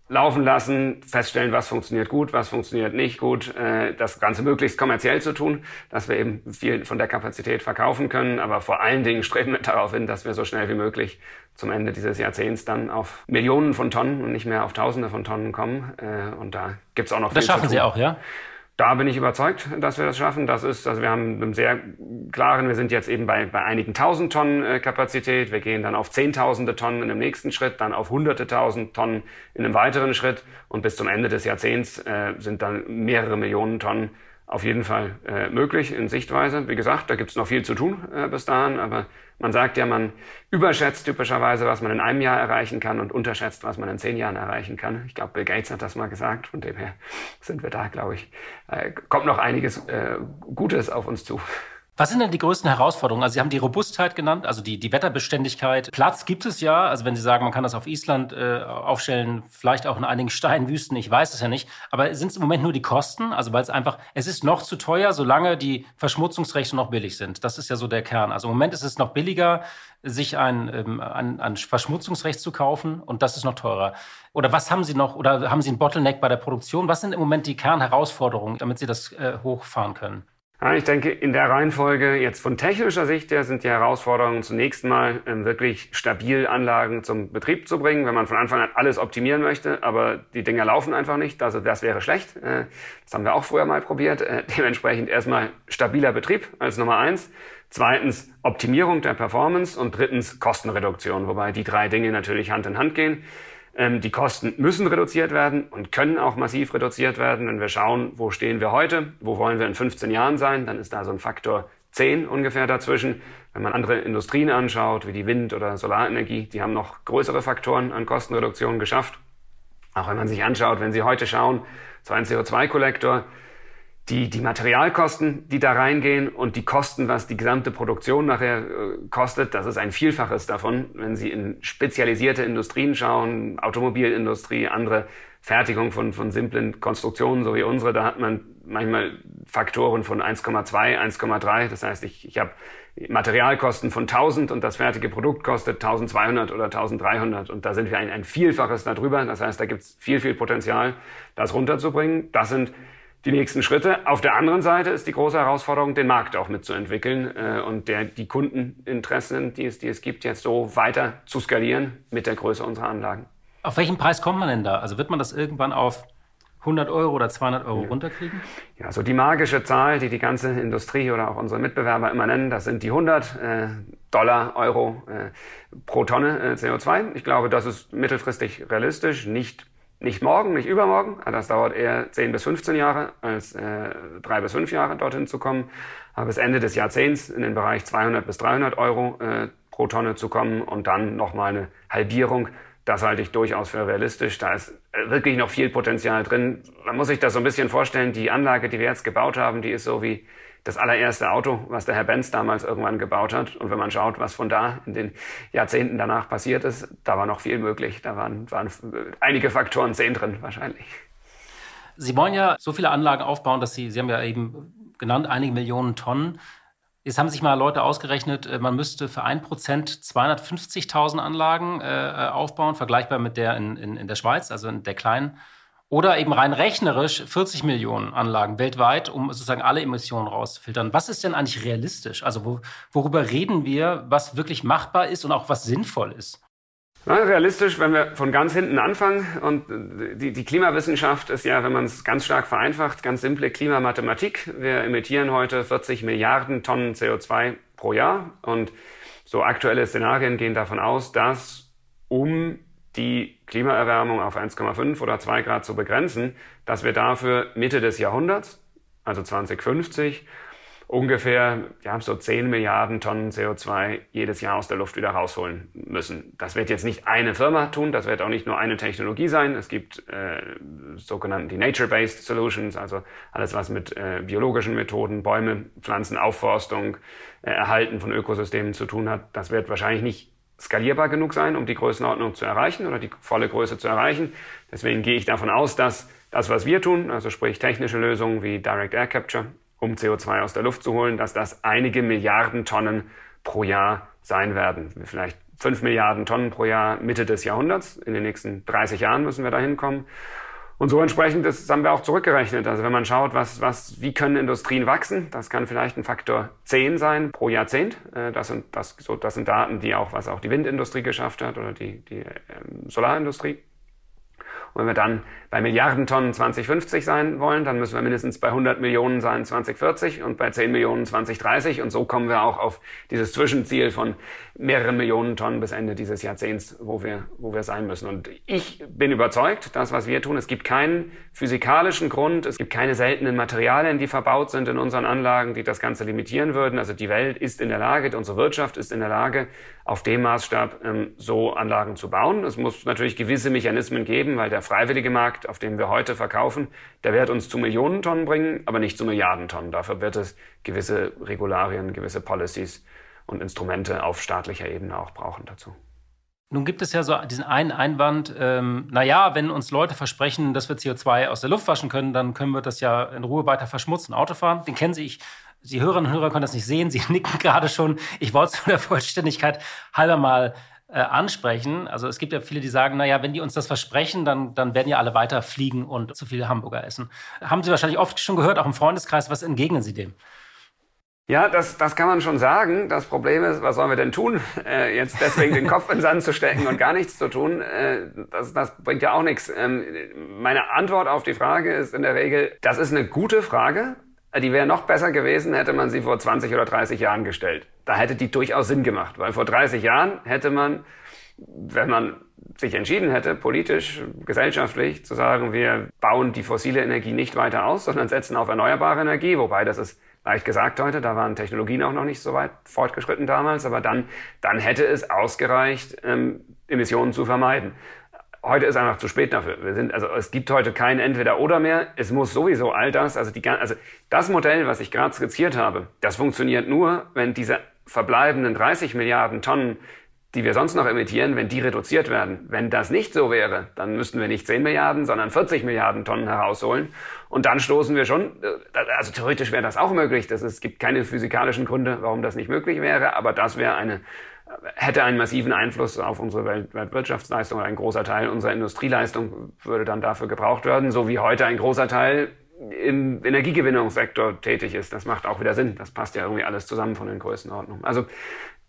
laufen lassen, feststellen, was funktioniert gut, was funktioniert nicht gut, äh, das Ganze möglichst kommerziell zu tun, dass wir eben viel von der Kapazität verkaufen können, aber vor allen Dingen streben wir darauf hin, dass wir so schnell wie möglich zum Ende dieses Jahrzehnts dann auf Millionen von Tonnen und nicht mehr auf Tausende von Tonnen kommen. Äh, und da gibt's auch noch das viel zu tun. Das schaffen Sie auch, ja? Da bin ich überzeugt, dass wir das schaffen. Das ist, also wir haben einen sehr klaren, wir sind jetzt eben bei, bei einigen tausend Tonnen äh, Kapazität. Wir gehen dann auf zehntausende Tonnen in einem nächsten Schritt, dann auf hunderte tausend Tonnen in einem weiteren Schritt. Und bis zum Ende des Jahrzehnts äh, sind dann mehrere Millionen Tonnen auf jeden Fall äh, möglich in Sichtweise. Wie gesagt, da gibt es noch viel zu tun äh, bis dahin, aber man sagt ja, man überschätzt typischerweise, was man in einem Jahr erreichen kann und unterschätzt, was man in zehn Jahren erreichen kann. Ich glaube, Bill Gates hat das mal gesagt. Von dem her sind wir da, glaube ich, äh, kommt noch einiges äh, Gutes auf uns zu. Was sind denn die größten Herausforderungen? Also Sie haben die Robustheit genannt, also die, die Wetterbeständigkeit. Platz gibt es ja. Also wenn Sie sagen, man kann das auf Island äh, aufstellen, vielleicht auch in einigen Steinwüsten, ich weiß es ja nicht. Aber sind es im Moment nur die Kosten? Also weil es einfach, es ist noch zu teuer, solange die Verschmutzungsrechte noch billig sind. Das ist ja so der Kern. Also im Moment ist es noch billiger, sich ein, ähm, ein, ein Verschmutzungsrecht zu kaufen und das ist noch teurer. Oder was haben Sie noch? Oder haben Sie einen Bottleneck bei der Produktion? Was sind im Moment die Kernherausforderungen, damit Sie das äh, hochfahren können? Ich denke, in der Reihenfolge jetzt von technischer Sicht her sind die Herausforderungen zunächst mal ähm, wirklich stabil Anlagen zum Betrieb zu bringen, wenn man von Anfang an alles optimieren möchte, aber die Dinger laufen einfach nicht, also das wäre schlecht. Äh, das haben wir auch früher mal probiert. Äh, dementsprechend erstmal stabiler Betrieb als Nummer eins. Zweitens Optimierung der Performance und drittens Kostenreduktion, wobei die drei Dinge natürlich Hand in Hand gehen. Ähm, die Kosten müssen reduziert werden und können auch massiv reduziert werden. Wenn wir schauen, wo stehen wir heute, wo wollen wir in 15 Jahren sein, dann ist da so ein Faktor 10 ungefähr dazwischen. Wenn man andere Industrien anschaut, wie die Wind- oder Solarenergie, die haben noch größere Faktoren an Kostenreduktion geschafft. Auch wenn man sich anschaut, wenn Sie heute schauen, so ein CO2-Kollektor, die, die Materialkosten, die da reingehen und die Kosten, was die gesamte Produktion nachher äh, kostet, das ist ein Vielfaches davon. Wenn Sie in spezialisierte Industrien schauen, Automobilindustrie, andere Fertigung von, von simplen Konstruktionen, so wie unsere, da hat man manchmal Faktoren von 1,2, 1,3. Das heißt, ich, ich habe Materialkosten von 1000 und das fertige Produkt kostet 1200 oder 1300 und da sind wir ein, ein Vielfaches darüber. Das heißt, da gibt es viel, viel Potenzial, das runterzubringen. Das sind die nächsten Schritte. Auf der anderen Seite ist die große Herausforderung, den Markt auch mitzuentwickeln äh, und der, die Kundeninteressen, die es, die es gibt, jetzt so weiter zu skalieren mit der Größe unserer Anlagen. Auf welchen Preis kommt man denn da? Also wird man das irgendwann auf 100 Euro oder 200 Euro ja. runterkriegen? Ja, so die magische Zahl, die die ganze Industrie oder auch unsere Mitbewerber immer nennen, das sind die 100 äh, Dollar, Euro äh, pro Tonne äh, CO2. Ich glaube, das ist mittelfristig realistisch, nicht nicht morgen, nicht übermorgen. Das dauert eher 10 bis 15 Jahre, als äh, drei bis fünf Jahre dorthin zu kommen. Aber bis Ende des Jahrzehnts in den Bereich 200 bis 300 Euro äh, pro Tonne zu kommen und dann nochmal eine Halbierung, das halte ich durchaus für realistisch. Da ist äh, wirklich noch viel Potenzial drin. Man muss sich das so ein bisschen vorstellen. Die Anlage, die wir jetzt gebaut haben, die ist so wie das allererste Auto, was der Herr Benz damals irgendwann gebaut hat. Und wenn man schaut, was von da in den Jahrzehnten danach passiert ist, da war noch viel möglich. Da waren, waren einige Faktoren zehn drin wahrscheinlich. Sie wollen ja so viele Anlagen aufbauen, dass Sie, Sie haben ja eben genannt, einige Millionen Tonnen. Jetzt haben sich mal Leute ausgerechnet, äh, man müsste für ein Prozent 250.000 Anlagen äh, aufbauen, vergleichbar mit der in, in, in der Schweiz, also in der kleinen. Oder eben rein rechnerisch 40 Millionen Anlagen weltweit, um sozusagen alle Emissionen rauszufiltern. Was ist denn eigentlich realistisch? Also wo, worüber reden wir, was wirklich machbar ist und auch was sinnvoll ist? Na, realistisch, wenn wir von ganz hinten anfangen und die, die Klimawissenschaft ist ja, wenn man es ganz stark vereinfacht, ganz simple Klimamathematik. Wir emittieren heute 40 Milliarden Tonnen CO2 pro Jahr und so aktuelle Szenarien gehen davon aus, dass um die Klimaerwärmung auf 1,5 oder 2 Grad zu begrenzen, dass wir dafür Mitte des Jahrhunderts, also 2050, ungefähr ja, so 10 Milliarden Tonnen CO2 jedes Jahr aus der Luft wieder rausholen müssen. Das wird jetzt nicht eine Firma tun, das wird auch nicht nur eine Technologie sein. Es gibt äh, sogenannte Nature-Based Solutions, also alles, was mit äh, biologischen Methoden, Bäume, Pflanzen, Aufforstung, äh, Erhalten von Ökosystemen zu tun hat. Das wird wahrscheinlich nicht skalierbar genug sein, um die Größenordnung zu erreichen oder die volle Größe zu erreichen. Deswegen gehe ich davon aus, dass das, was wir tun, also sprich technische Lösungen wie Direct Air Capture um CO2 aus der Luft zu holen, dass das einige Milliarden Tonnen pro Jahr sein werden. Vielleicht 5 Milliarden Tonnen pro Jahr Mitte des Jahrhunderts. In den nächsten 30 Jahren müssen wir da hinkommen. Und so entsprechend das haben wir auch zurückgerechnet. Also wenn man schaut, was, was, wie können Industrien wachsen, das kann vielleicht ein Faktor 10 sein pro Jahrzehnt. Äh, das sind, das, so, das sind Daten, die auch, was auch die Windindustrie geschafft hat oder die, die ähm, Solarindustrie. Wenn wir dann bei Milliarden Tonnen 2050 sein wollen, dann müssen wir mindestens bei 100 Millionen sein 2040 und bei 10 Millionen 2030. Und so kommen wir auch auf dieses Zwischenziel von mehreren Millionen Tonnen bis Ende dieses Jahrzehnts, wo wir, wo wir sein müssen. Und ich bin überzeugt, das, was wir tun, es gibt keinen physikalischen Grund, es gibt keine seltenen Materialien, die verbaut sind in unseren Anlagen, die das Ganze limitieren würden. Also die Welt ist in der Lage, unsere Wirtschaft ist in der Lage, auf dem Maßstab ähm, so Anlagen zu bauen. Es muss natürlich gewisse Mechanismen geben, weil der freiwillige Markt, auf dem wir heute verkaufen, der wird uns zu Millionen Tonnen bringen, aber nicht zu Milliarden Tonnen. Dafür wird es gewisse Regularien, gewisse Policies und Instrumente auf staatlicher Ebene auch brauchen dazu. Nun gibt es ja so diesen einen Einwand, ähm, naja, wenn uns Leute versprechen, dass wir CO2 aus der Luft waschen können, dann können wir das ja in Ruhe weiter verschmutzen, Autofahren. Den kennen Sie, ich die Hörerinnen und Hörer können das nicht sehen, sie nicken gerade schon. Ich wollte es der Vollständigkeit halber mal äh, ansprechen. Also es gibt ja viele, die sagen, naja, wenn die uns das versprechen, dann, dann werden ja alle weiter fliegen und zu viel Hamburger essen. Haben Sie wahrscheinlich oft schon gehört, auch im Freundeskreis, was entgegnen Sie dem? Ja, das, das kann man schon sagen. Das Problem ist, was sollen wir denn tun? Äh, jetzt deswegen den Kopf in Sand zu stecken und gar nichts zu tun, äh, das, das bringt ja auch nichts. Ähm, meine Antwort auf die Frage ist in der Regel, das ist eine gute Frage, die wäre noch besser gewesen, hätte man sie vor 20 oder 30 Jahren gestellt. Da hätte die durchaus Sinn gemacht, weil vor 30 Jahren hätte man, wenn man sich entschieden hätte, politisch, gesellschaftlich, zu sagen, wir bauen die fossile Energie nicht weiter aus, sondern setzen auf erneuerbare Energie, wobei das ist leicht gesagt heute, da waren Technologien auch noch nicht so weit fortgeschritten damals, aber dann, dann hätte es ausgereicht, ähm, Emissionen zu vermeiden. Heute ist einfach zu spät dafür. Wir sind, also es gibt heute kein Entweder-Oder mehr. Es muss sowieso all das, also die, also das Modell, was ich gerade skizziert habe, das funktioniert nur, wenn diese verbleibenden 30 Milliarden Tonnen, die wir sonst noch emittieren, wenn die reduziert werden. Wenn das nicht so wäre, dann müssten wir nicht 10 Milliarden, sondern 40 Milliarden Tonnen herausholen. Und dann stoßen wir schon, äh, also theoretisch wäre das auch möglich. Das es gibt keine physikalischen Gründe, warum das nicht möglich wäre, aber das wäre eine hätte einen massiven Einfluss auf unsere Welt Weltwirtschaftsleistung. Ein großer Teil unserer Industrieleistung würde dann dafür gebraucht werden, so wie heute ein großer Teil im Energiegewinnungssektor tätig ist. Das macht auch wieder Sinn. Das passt ja irgendwie alles zusammen von den Größenordnungen. Also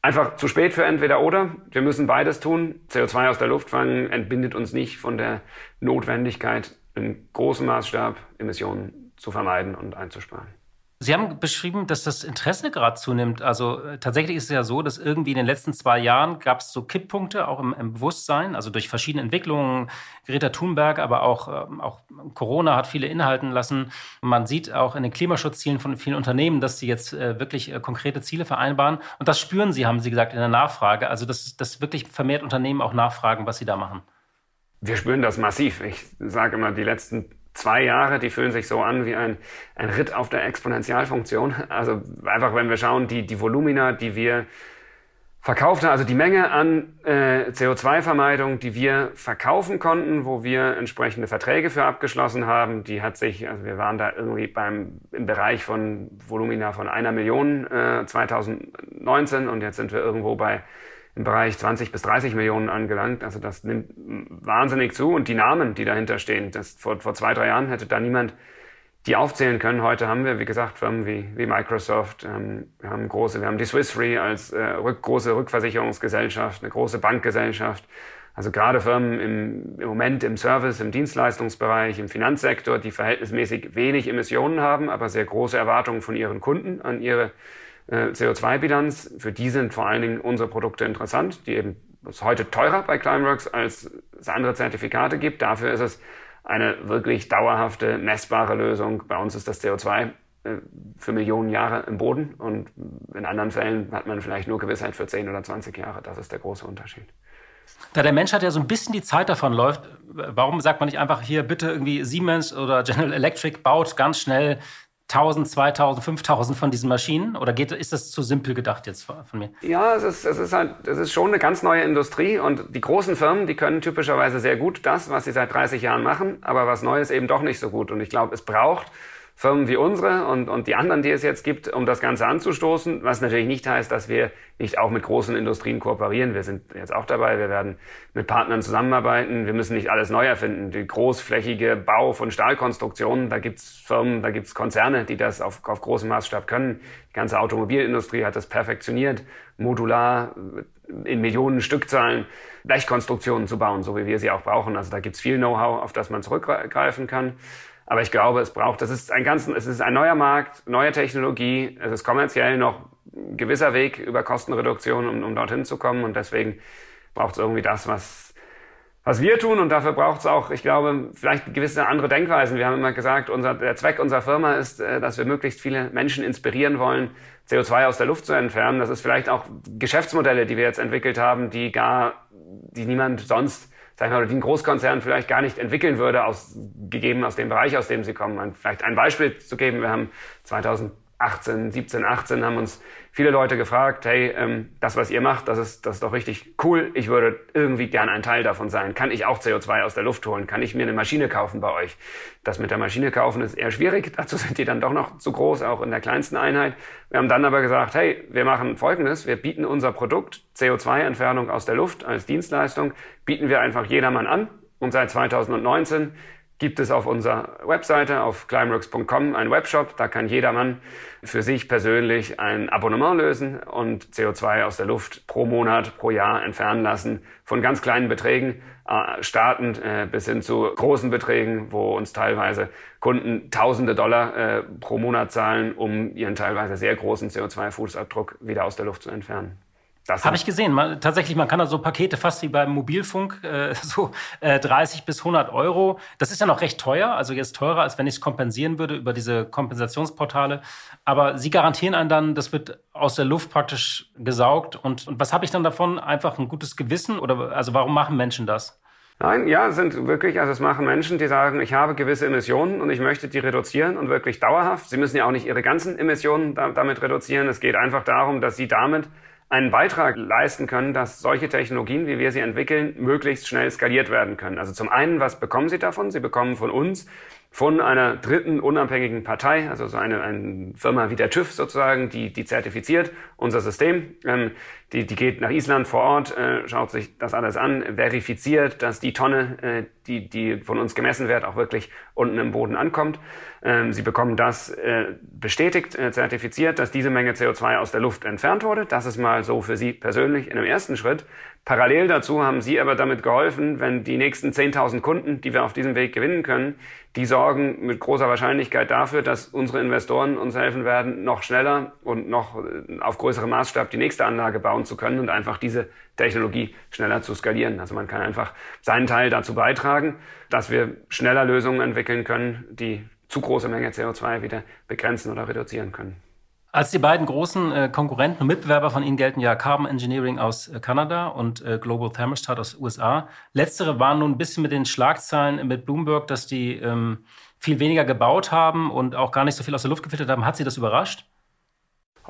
einfach zu spät für entweder oder. Wir müssen beides tun. CO2 aus der Luft fangen entbindet uns nicht von der Notwendigkeit, in großem Maßstab Emissionen zu vermeiden und einzusparen. Sie haben beschrieben, dass das Interesse gerade zunimmt. Also äh, tatsächlich ist es ja so, dass irgendwie in den letzten zwei Jahren gab es so Kipppunkte auch im, im, Bewusstsein, also durch verschiedene Entwicklungen. Greta Thunberg, aber auch, äh, auch Corona hat viele inhalten lassen. Man sieht auch in den Klimaschutzzielen von vielen Unternehmen, dass sie jetzt äh, wirklich äh, konkrete Ziele vereinbaren. Und das spüren sie, haben sie gesagt, in der Nachfrage. Also dass, dass wirklich vermehrt Unternehmen auch nachfragen, was sie da machen. Wir spüren das massiv. Ich sage immer, die letzten zwei Jahre, die fühlen sich so an wie ein, ein Ritt auf der Exponentialfunktion. Also einfach, wenn wir schauen, die, die Volumina, die wir verkauft haben, also die Menge an äh, CO2-Vermeidung, die wir verkaufen konnten, wo wir entsprechende Verträge für abgeschlossen haben, die hat sich, also wir waren da irgendwie beim im Bereich von Volumina von einer Million äh, 2019 und jetzt sind wir irgendwo bei im Bereich 20 bis 30 Millionen angelangt. Also das nimmt wahnsinnig zu. Und die Namen, die dahinter stehen, das, vor, vor zwei, drei Jahren hätte da niemand die aufzählen können. Heute haben wir, wie gesagt, Firmen wie, wie Microsoft, ähm, wir haben große, wir haben die Swiss Re als äh, rück, große Rückversicherungsgesellschaft, eine große Bankgesellschaft, Also gerade Firmen im, im Moment im Service, im Dienstleistungsbereich, im Finanzsektor, die verhältnismäßig wenig Emissionen haben, aber sehr große Erwartungen von ihren Kunden an ihre äh, CO2-Bilanz. Für die sind vor allen Dingen unsere Produkte interessant, die eben ist heute teurer bei Climeworks, als es andere Zertifikate gibt. Dafür ist es eine wirklich dauerhafte, messbare Lösung. Bei uns ist das CO2 äh, für Millionen Jahre im Boden und in anderen Fällen hat man vielleicht nur Gewissheit für 10 oder 20 Jahre. Das ist der große Unterschied. Da der Mensch hat ja so ein bisschen die Zeit davon läuft, warum sagt man nicht einfach hier bitte irgendwie Siemens oder General Electric baut ganz schnell 1000, 2000, 5000 von diesen Maschinen? Oder geht, ist das zu simpel gedacht jetzt von mir? Ja, es ist, es ist halt, es ist schon eine ganz neue Industrie und die großen Firmen, die können typischerweise sehr gut das, was sie seit 30 Jahren machen, aber was Neues eben doch nicht so gut. Und ich glaube, es braucht Firmen wie unsere und, und die anderen, die es jetzt gibt, um das Ganze anzustoßen. Was natürlich nicht heißt, dass wir nicht auch mit großen Industrien kooperieren. Wir sind jetzt auch dabei. Wir werden mit Partnern zusammenarbeiten. Wir müssen nicht alles neu erfinden. Die großflächige Bau von Stahlkonstruktionen, da gibt's Firmen, da gibt's Konzerne, die das auf, auf großem Maßstab können. Die ganze Automobilindustrie hat das perfektioniert, modular in Millionen Stückzahlen Blechkonstruktionen zu bauen, so wie wir sie auch brauchen. Also da gibt's viel Know-how, auf das man zurückgreifen kann. Aber ich glaube, es braucht, das ist ein ganz, es ist ein neuer Markt, neue Technologie. Es ist kommerziell noch ein gewisser Weg über Kostenreduktion, um, um dorthin zu kommen. Und deswegen braucht es irgendwie das, was, was wir tun. Und dafür braucht es auch, ich glaube, vielleicht gewisse andere Denkweisen. Wir haben immer gesagt, unser, der Zweck unserer Firma ist, äh, dass wir möglichst viele Menschen inspirieren wollen, CO2 aus der Luft zu entfernen. Das ist vielleicht auch Geschäftsmodelle, die wir jetzt entwickelt haben, die gar, die niemand sonst sag ich mal, die ein Großkonzern vielleicht gar nicht entwickeln würde, aus, gegeben aus dem Bereich, aus dem sie kommen. Vielleicht ein Beispiel zu geben, wir haben 2018, 17, 18 haben uns viele Leute gefragt, hey, ähm, das, was ihr macht, das ist, das ist doch richtig cool. Ich würde irgendwie gern ein Teil davon sein. Kann ich auch CO2 aus der Luft holen? Kann ich mir eine Maschine kaufen bei euch? Das mit der Maschine kaufen ist eher schwierig. Dazu sind die dann doch noch zu groß, auch in der kleinsten Einheit. Wir haben dann aber gesagt, hey, wir machen Folgendes. Wir bieten unser Produkt CO2-Entfernung aus der Luft als Dienstleistung, bieten wir einfach jedermann an. Und seit 2019 gibt es auf unserer Webseite auf climeworks.com einen Webshop. Da kann jedermann für sich persönlich ein Abonnement lösen und CO2 aus der Luft pro Monat, pro Jahr entfernen lassen. Von ganz kleinen Beträgen äh, startend äh, bis hin zu großen Beträgen, wo uns teilweise Kunden Tausende Dollar äh, pro Monat zahlen, um ihren teilweise sehr großen CO2-Fußabdruck wieder aus der Luft zu entfernen. Das habe ich gesehen. Man, tatsächlich, man kann da so Pakete fast wie beim Mobilfunk, äh, so äh, 30 bis 100 Euro. Das ist ja noch recht teuer, also jetzt teurer, als wenn ich es kompensieren würde über diese Kompensationsportale. Aber sie garantieren einen dann, das wird aus der Luft praktisch gesaugt. Und, und was habe ich dann davon? Einfach ein gutes Gewissen? Oder also warum machen Menschen das? Nein, ja, es sind wirklich, also es machen Menschen, die sagen, ich habe gewisse Emissionen und ich möchte die reduzieren und wirklich dauerhaft. Sie müssen ja auch nicht ihre ganzen Emissionen da, damit reduzieren. Es geht einfach darum, dass sie damit einen Beitrag leisten können, dass solche Technologien, wie wir sie entwickeln, möglichst schnell skaliert werden können. Also zum einen, was bekommen Sie davon? Sie bekommen von uns von einer dritten unabhängigen Partei, also so eine, eine Firma wie der TÜV sozusagen, die, die zertifiziert unser System. Ähm, die, die geht nach Island vor Ort, äh, schaut sich das alles an, verifiziert, dass die Tonne, äh, die, die von uns gemessen wird, auch wirklich unten im Boden ankommt. Ähm, sie bekommen das äh, bestätigt, äh, zertifiziert, dass diese Menge CO2 aus der Luft entfernt wurde. Das ist mal so für Sie persönlich in einem ersten Schritt. Parallel dazu haben Sie aber damit geholfen, wenn die nächsten 10.000 Kunden, die wir auf diesem Weg gewinnen können, die sorgen mit großer Wahrscheinlichkeit dafür, dass unsere Investoren uns helfen werden, noch schneller und noch äh, auf größerem Maßstab die nächste Anlage bauen zu können und einfach diese Technologie schneller zu skalieren. Also man kann einfach seinen Teil dazu beitragen, dass wir schneller Lösungen entwickeln können, die zu große Menge CO2 wieder begrenzen oder reduzieren können. Als die beiden großen äh, Konkurrenten und Mitbewerber von Ihnen gelten ja Carbon Engineering aus äh, Kanada und äh, Global Thermostat aus USA. Letztere waren nun ein bisschen mit den Schlagzeilen mit Bloomberg, dass die ähm, viel weniger gebaut haben und auch gar nicht so viel aus der Luft gefiltert haben. Hat Sie das überrascht?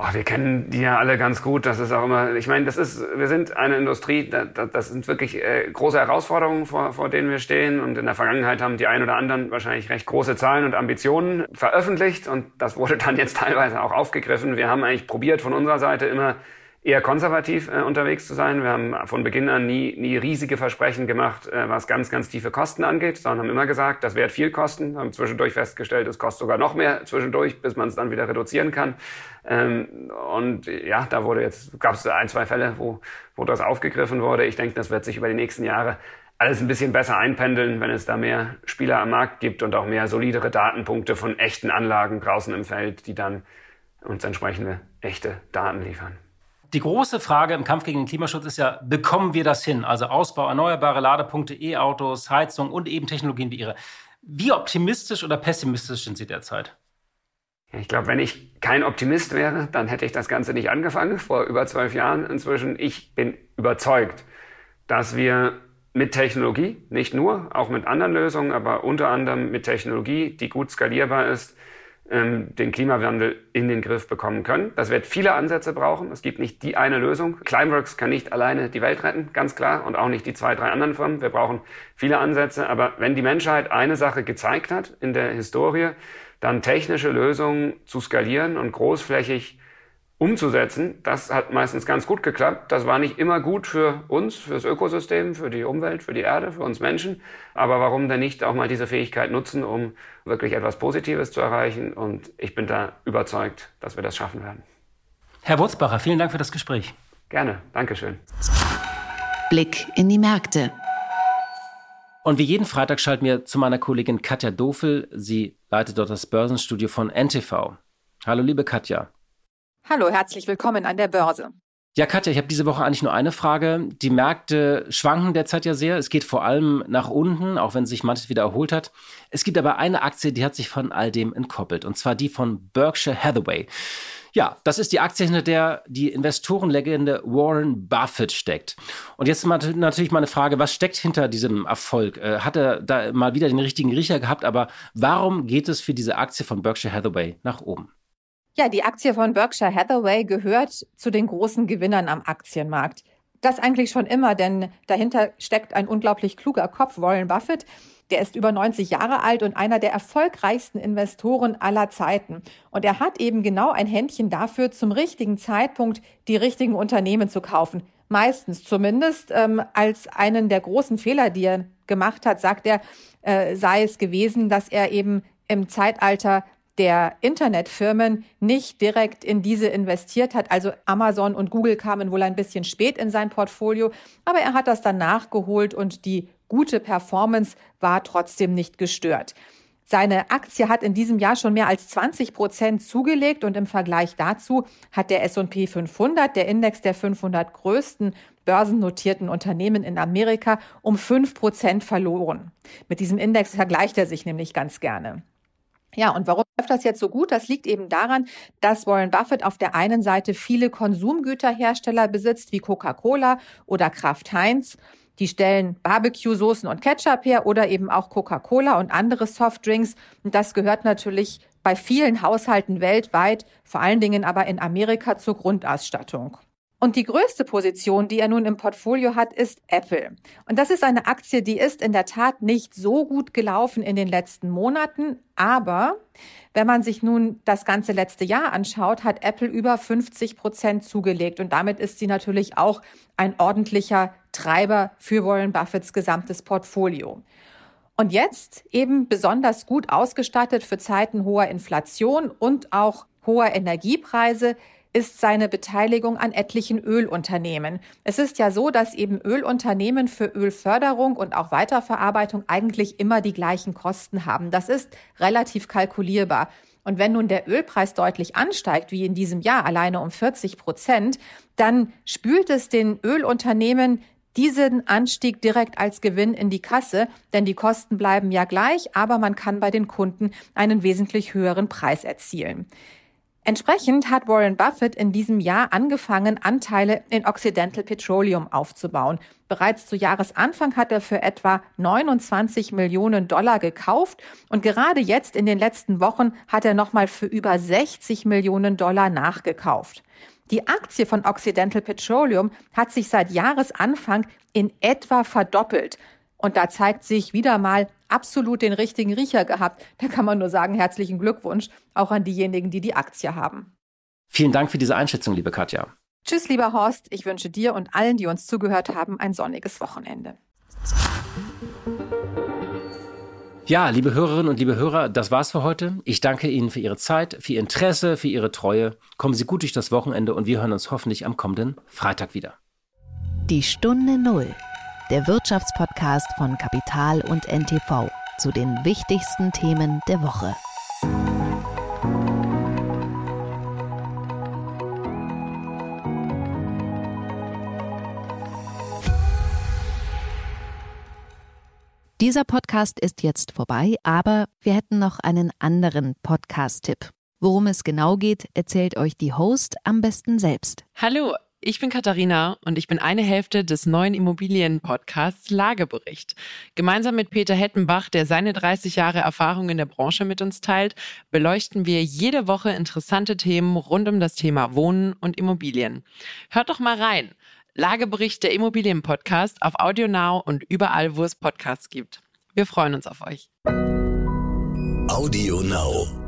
Oh, wir kennen die ja alle ganz gut. Das ist auch immer, ich meine, das ist, wir sind eine Industrie, das, das sind wirklich äh, große Herausforderungen, vor, vor denen wir stehen. Und in der Vergangenheit haben die ein oder anderen wahrscheinlich recht große Zahlen und Ambitionen veröffentlicht. Und das wurde dann jetzt teilweise auch aufgegriffen. Wir haben eigentlich probiert, von unserer Seite immer eher konservativ äh, unterwegs zu sein. Wir haben von Beginn an nie, nie riesige Versprechen gemacht, äh, was ganz, ganz tiefe Kosten angeht, sondern haben immer gesagt, das wird viel kosten. Haben zwischendurch festgestellt, es kostet sogar noch mehr zwischendurch, bis man es dann wieder reduzieren kann. Ähm, und ja, da wurde jetzt, gab es ein, zwei Fälle, wo, wo das aufgegriffen wurde. Ich denke, das wird sich über die nächsten Jahre alles ein bisschen besser einpendeln, wenn es da mehr Spieler am Markt gibt und auch mehr solidere Datenpunkte von echten Anlagen draußen im Feld, die dann uns entsprechende echte Daten liefern. Die große Frage im Kampf gegen den Klimaschutz ist ja, bekommen wir das hin? Also Ausbau erneuerbare Ladepunkte, E-Autos, Heizung und eben Technologien wie Ihre. Wie optimistisch oder pessimistisch sind Sie derzeit? Ich glaube, wenn ich kein Optimist wäre, dann hätte ich das Ganze nicht angefangen, vor über zwölf Jahren inzwischen. Ich bin überzeugt, dass wir mit Technologie, nicht nur, auch mit anderen Lösungen, aber unter anderem mit Technologie, die gut skalierbar ist, ähm, den Klimawandel in den Griff bekommen können. Das wird viele Ansätze brauchen. Es gibt nicht die eine Lösung. Climeworks kann nicht alleine die Welt retten, ganz klar, und auch nicht die zwei, drei anderen Firmen. Wir brauchen viele Ansätze. Aber wenn die Menschheit eine Sache gezeigt hat in der Historie, dann technische Lösungen zu skalieren und großflächig umzusetzen. Das hat meistens ganz gut geklappt. Das war nicht immer gut für uns, für das Ökosystem, für die Umwelt, für die Erde, für uns Menschen. Aber warum denn nicht auch mal diese Fähigkeit nutzen, um wirklich etwas Positives zu erreichen? Und ich bin da überzeugt, dass wir das schaffen werden. Herr Wurzbacher, vielen Dank für das Gespräch. Gerne, Dankeschön. Blick in die Märkte. Und wie jeden Freitag schalten wir zu meiner Kollegin Katja Dofel. Sie leitet dort das Börsenstudio von NTV. Hallo, liebe Katja. Hallo, herzlich willkommen an der Börse. Ja, Katja, ich habe diese Woche eigentlich nur eine Frage. Die Märkte schwanken derzeit ja sehr. Es geht vor allem nach unten, auch wenn sich manches wieder erholt hat. Es gibt aber eine Aktie, die hat sich von all dem entkoppelt, und zwar die von Berkshire Hathaway. Ja, das ist die Aktie, hinter der die Investorenlegende Warren Buffett steckt. Und jetzt natürlich meine Frage, was steckt hinter diesem Erfolg? Äh, hat er da mal wieder den richtigen Riecher gehabt, aber warum geht es für diese Aktie von Berkshire Hathaway nach oben? Ja, die Aktie von Berkshire Hathaway gehört zu den großen Gewinnern am Aktienmarkt. Das eigentlich schon immer, denn dahinter steckt ein unglaublich kluger Kopf, Warren Buffett. Der ist über 90 Jahre alt und einer der erfolgreichsten Investoren aller Zeiten. Und er hat eben genau ein Händchen dafür, zum richtigen Zeitpunkt die richtigen Unternehmen zu kaufen. Meistens zumindest. Ähm, als einen der großen Fehler, die er gemacht hat, sagt er, äh, sei es gewesen, dass er eben im Zeitalter der Internetfirmen nicht direkt in diese investiert hat. Also Amazon und Google kamen wohl ein bisschen spät in sein Portfolio, aber er hat das dann nachgeholt und die gute Performance war trotzdem nicht gestört. Seine Aktie hat in diesem Jahr schon mehr als 20 Prozent zugelegt und im Vergleich dazu hat der S&P 500, der Index der 500 größten börsennotierten Unternehmen in Amerika, um 5 Prozent verloren. Mit diesem Index vergleicht er sich nämlich ganz gerne. Ja, und warum läuft das jetzt so gut? Das liegt eben daran, dass Warren Buffett auf der einen Seite viele Konsumgüterhersteller besitzt, wie Coca-Cola oder Kraft Heinz. Die stellen Barbecue-Soßen und Ketchup her oder eben auch Coca-Cola und andere Softdrinks. Und das gehört natürlich bei vielen Haushalten weltweit, vor allen Dingen aber in Amerika zur Grundausstattung. Und die größte Position, die er nun im Portfolio hat, ist Apple. Und das ist eine Aktie, die ist in der Tat nicht so gut gelaufen in den letzten Monaten. Aber wenn man sich nun das ganze letzte Jahr anschaut, hat Apple über 50 Prozent zugelegt. Und damit ist sie natürlich auch ein ordentlicher Treiber für Warren Buffetts gesamtes Portfolio. Und jetzt eben besonders gut ausgestattet für Zeiten hoher Inflation und auch hoher Energiepreise ist seine Beteiligung an etlichen Ölunternehmen. Es ist ja so, dass eben Ölunternehmen für Ölförderung und auch Weiterverarbeitung eigentlich immer die gleichen Kosten haben. Das ist relativ kalkulierbar. Und wenn nun der Ölpreis deutlich ansteigt, wie in diesem Jahr alleine um 40 Prozent, dann spült es den Ölunternehmen diesen Anstieg direkt als Gewinn in die Kasse, denn die Kosten bleiben ja gleich, aber man kann bei den Kunden einen wesentlich höheren Preis erzielen. Entsprechend hat Warren Buffett in diesem Jahr angefangen, Anteile in Occidental Petroleum aufzubauen. Bereits zu Jahresanfang hat er für etwa 29 Millionen Dollar gekauft und gerade jetzt in den letzten Wochen hat er nochmal für über 60 Millionen Dollar nachgekauft. Die Aktie von Occidental Petroleum hat sich seit Jahresanfang in etwa verdoppelt. Und da zeigt sich wieder mal absolut den richtigen Riecher gehabt. Da kann man nur sagen, herzlichen Glückwunsch auch an diejenigen, die die Aktie haben. Vielen Dank für diese Einschätzung, liebe Katja. Tschüss, lieber Horst. Ich wünsche dir und allen, die uns zugehört haben, ein sonniges Wochenende. Ja, liebe Hörerinnen und liebe Hörer, das war's für heute. Ich danke Ihnen für Ihre Zeit, für Ihr Interesse, für Ihre Treue. Kommen Sie gut durch das Wochenende und wir hören uns hoffentlich am kommenden Freitag wieder. Die Stunde Null, der Wirtschaftspodcast von Kapital und NTV zu den wichtigsten Themen der Woche. Dieser Podcast ist jetzt vorbei, aber wir hätten noch einen anderen Podcast-Tipp. Worum es genau geht, erzählt euch die Host am besten selbst. Hallo, ich bin Katharina und ich bin eine Hälfte des neuen Immobilien-Podcasts Lagebericht. Gemeinsam mit Peter Hettenbach, der seine 30 Jahre Erfahrung in der Branche mit uns teilt, beleuchten wir jede Woche interessante Themen rund um das Thema Wohnen und Immobilien. Hört doch mal rein. Lagebericht der Immobilien-Podcast auf AudioNow und überall, wo es Podcasts gibt. Wir freuen uns auf euch. AudioNow.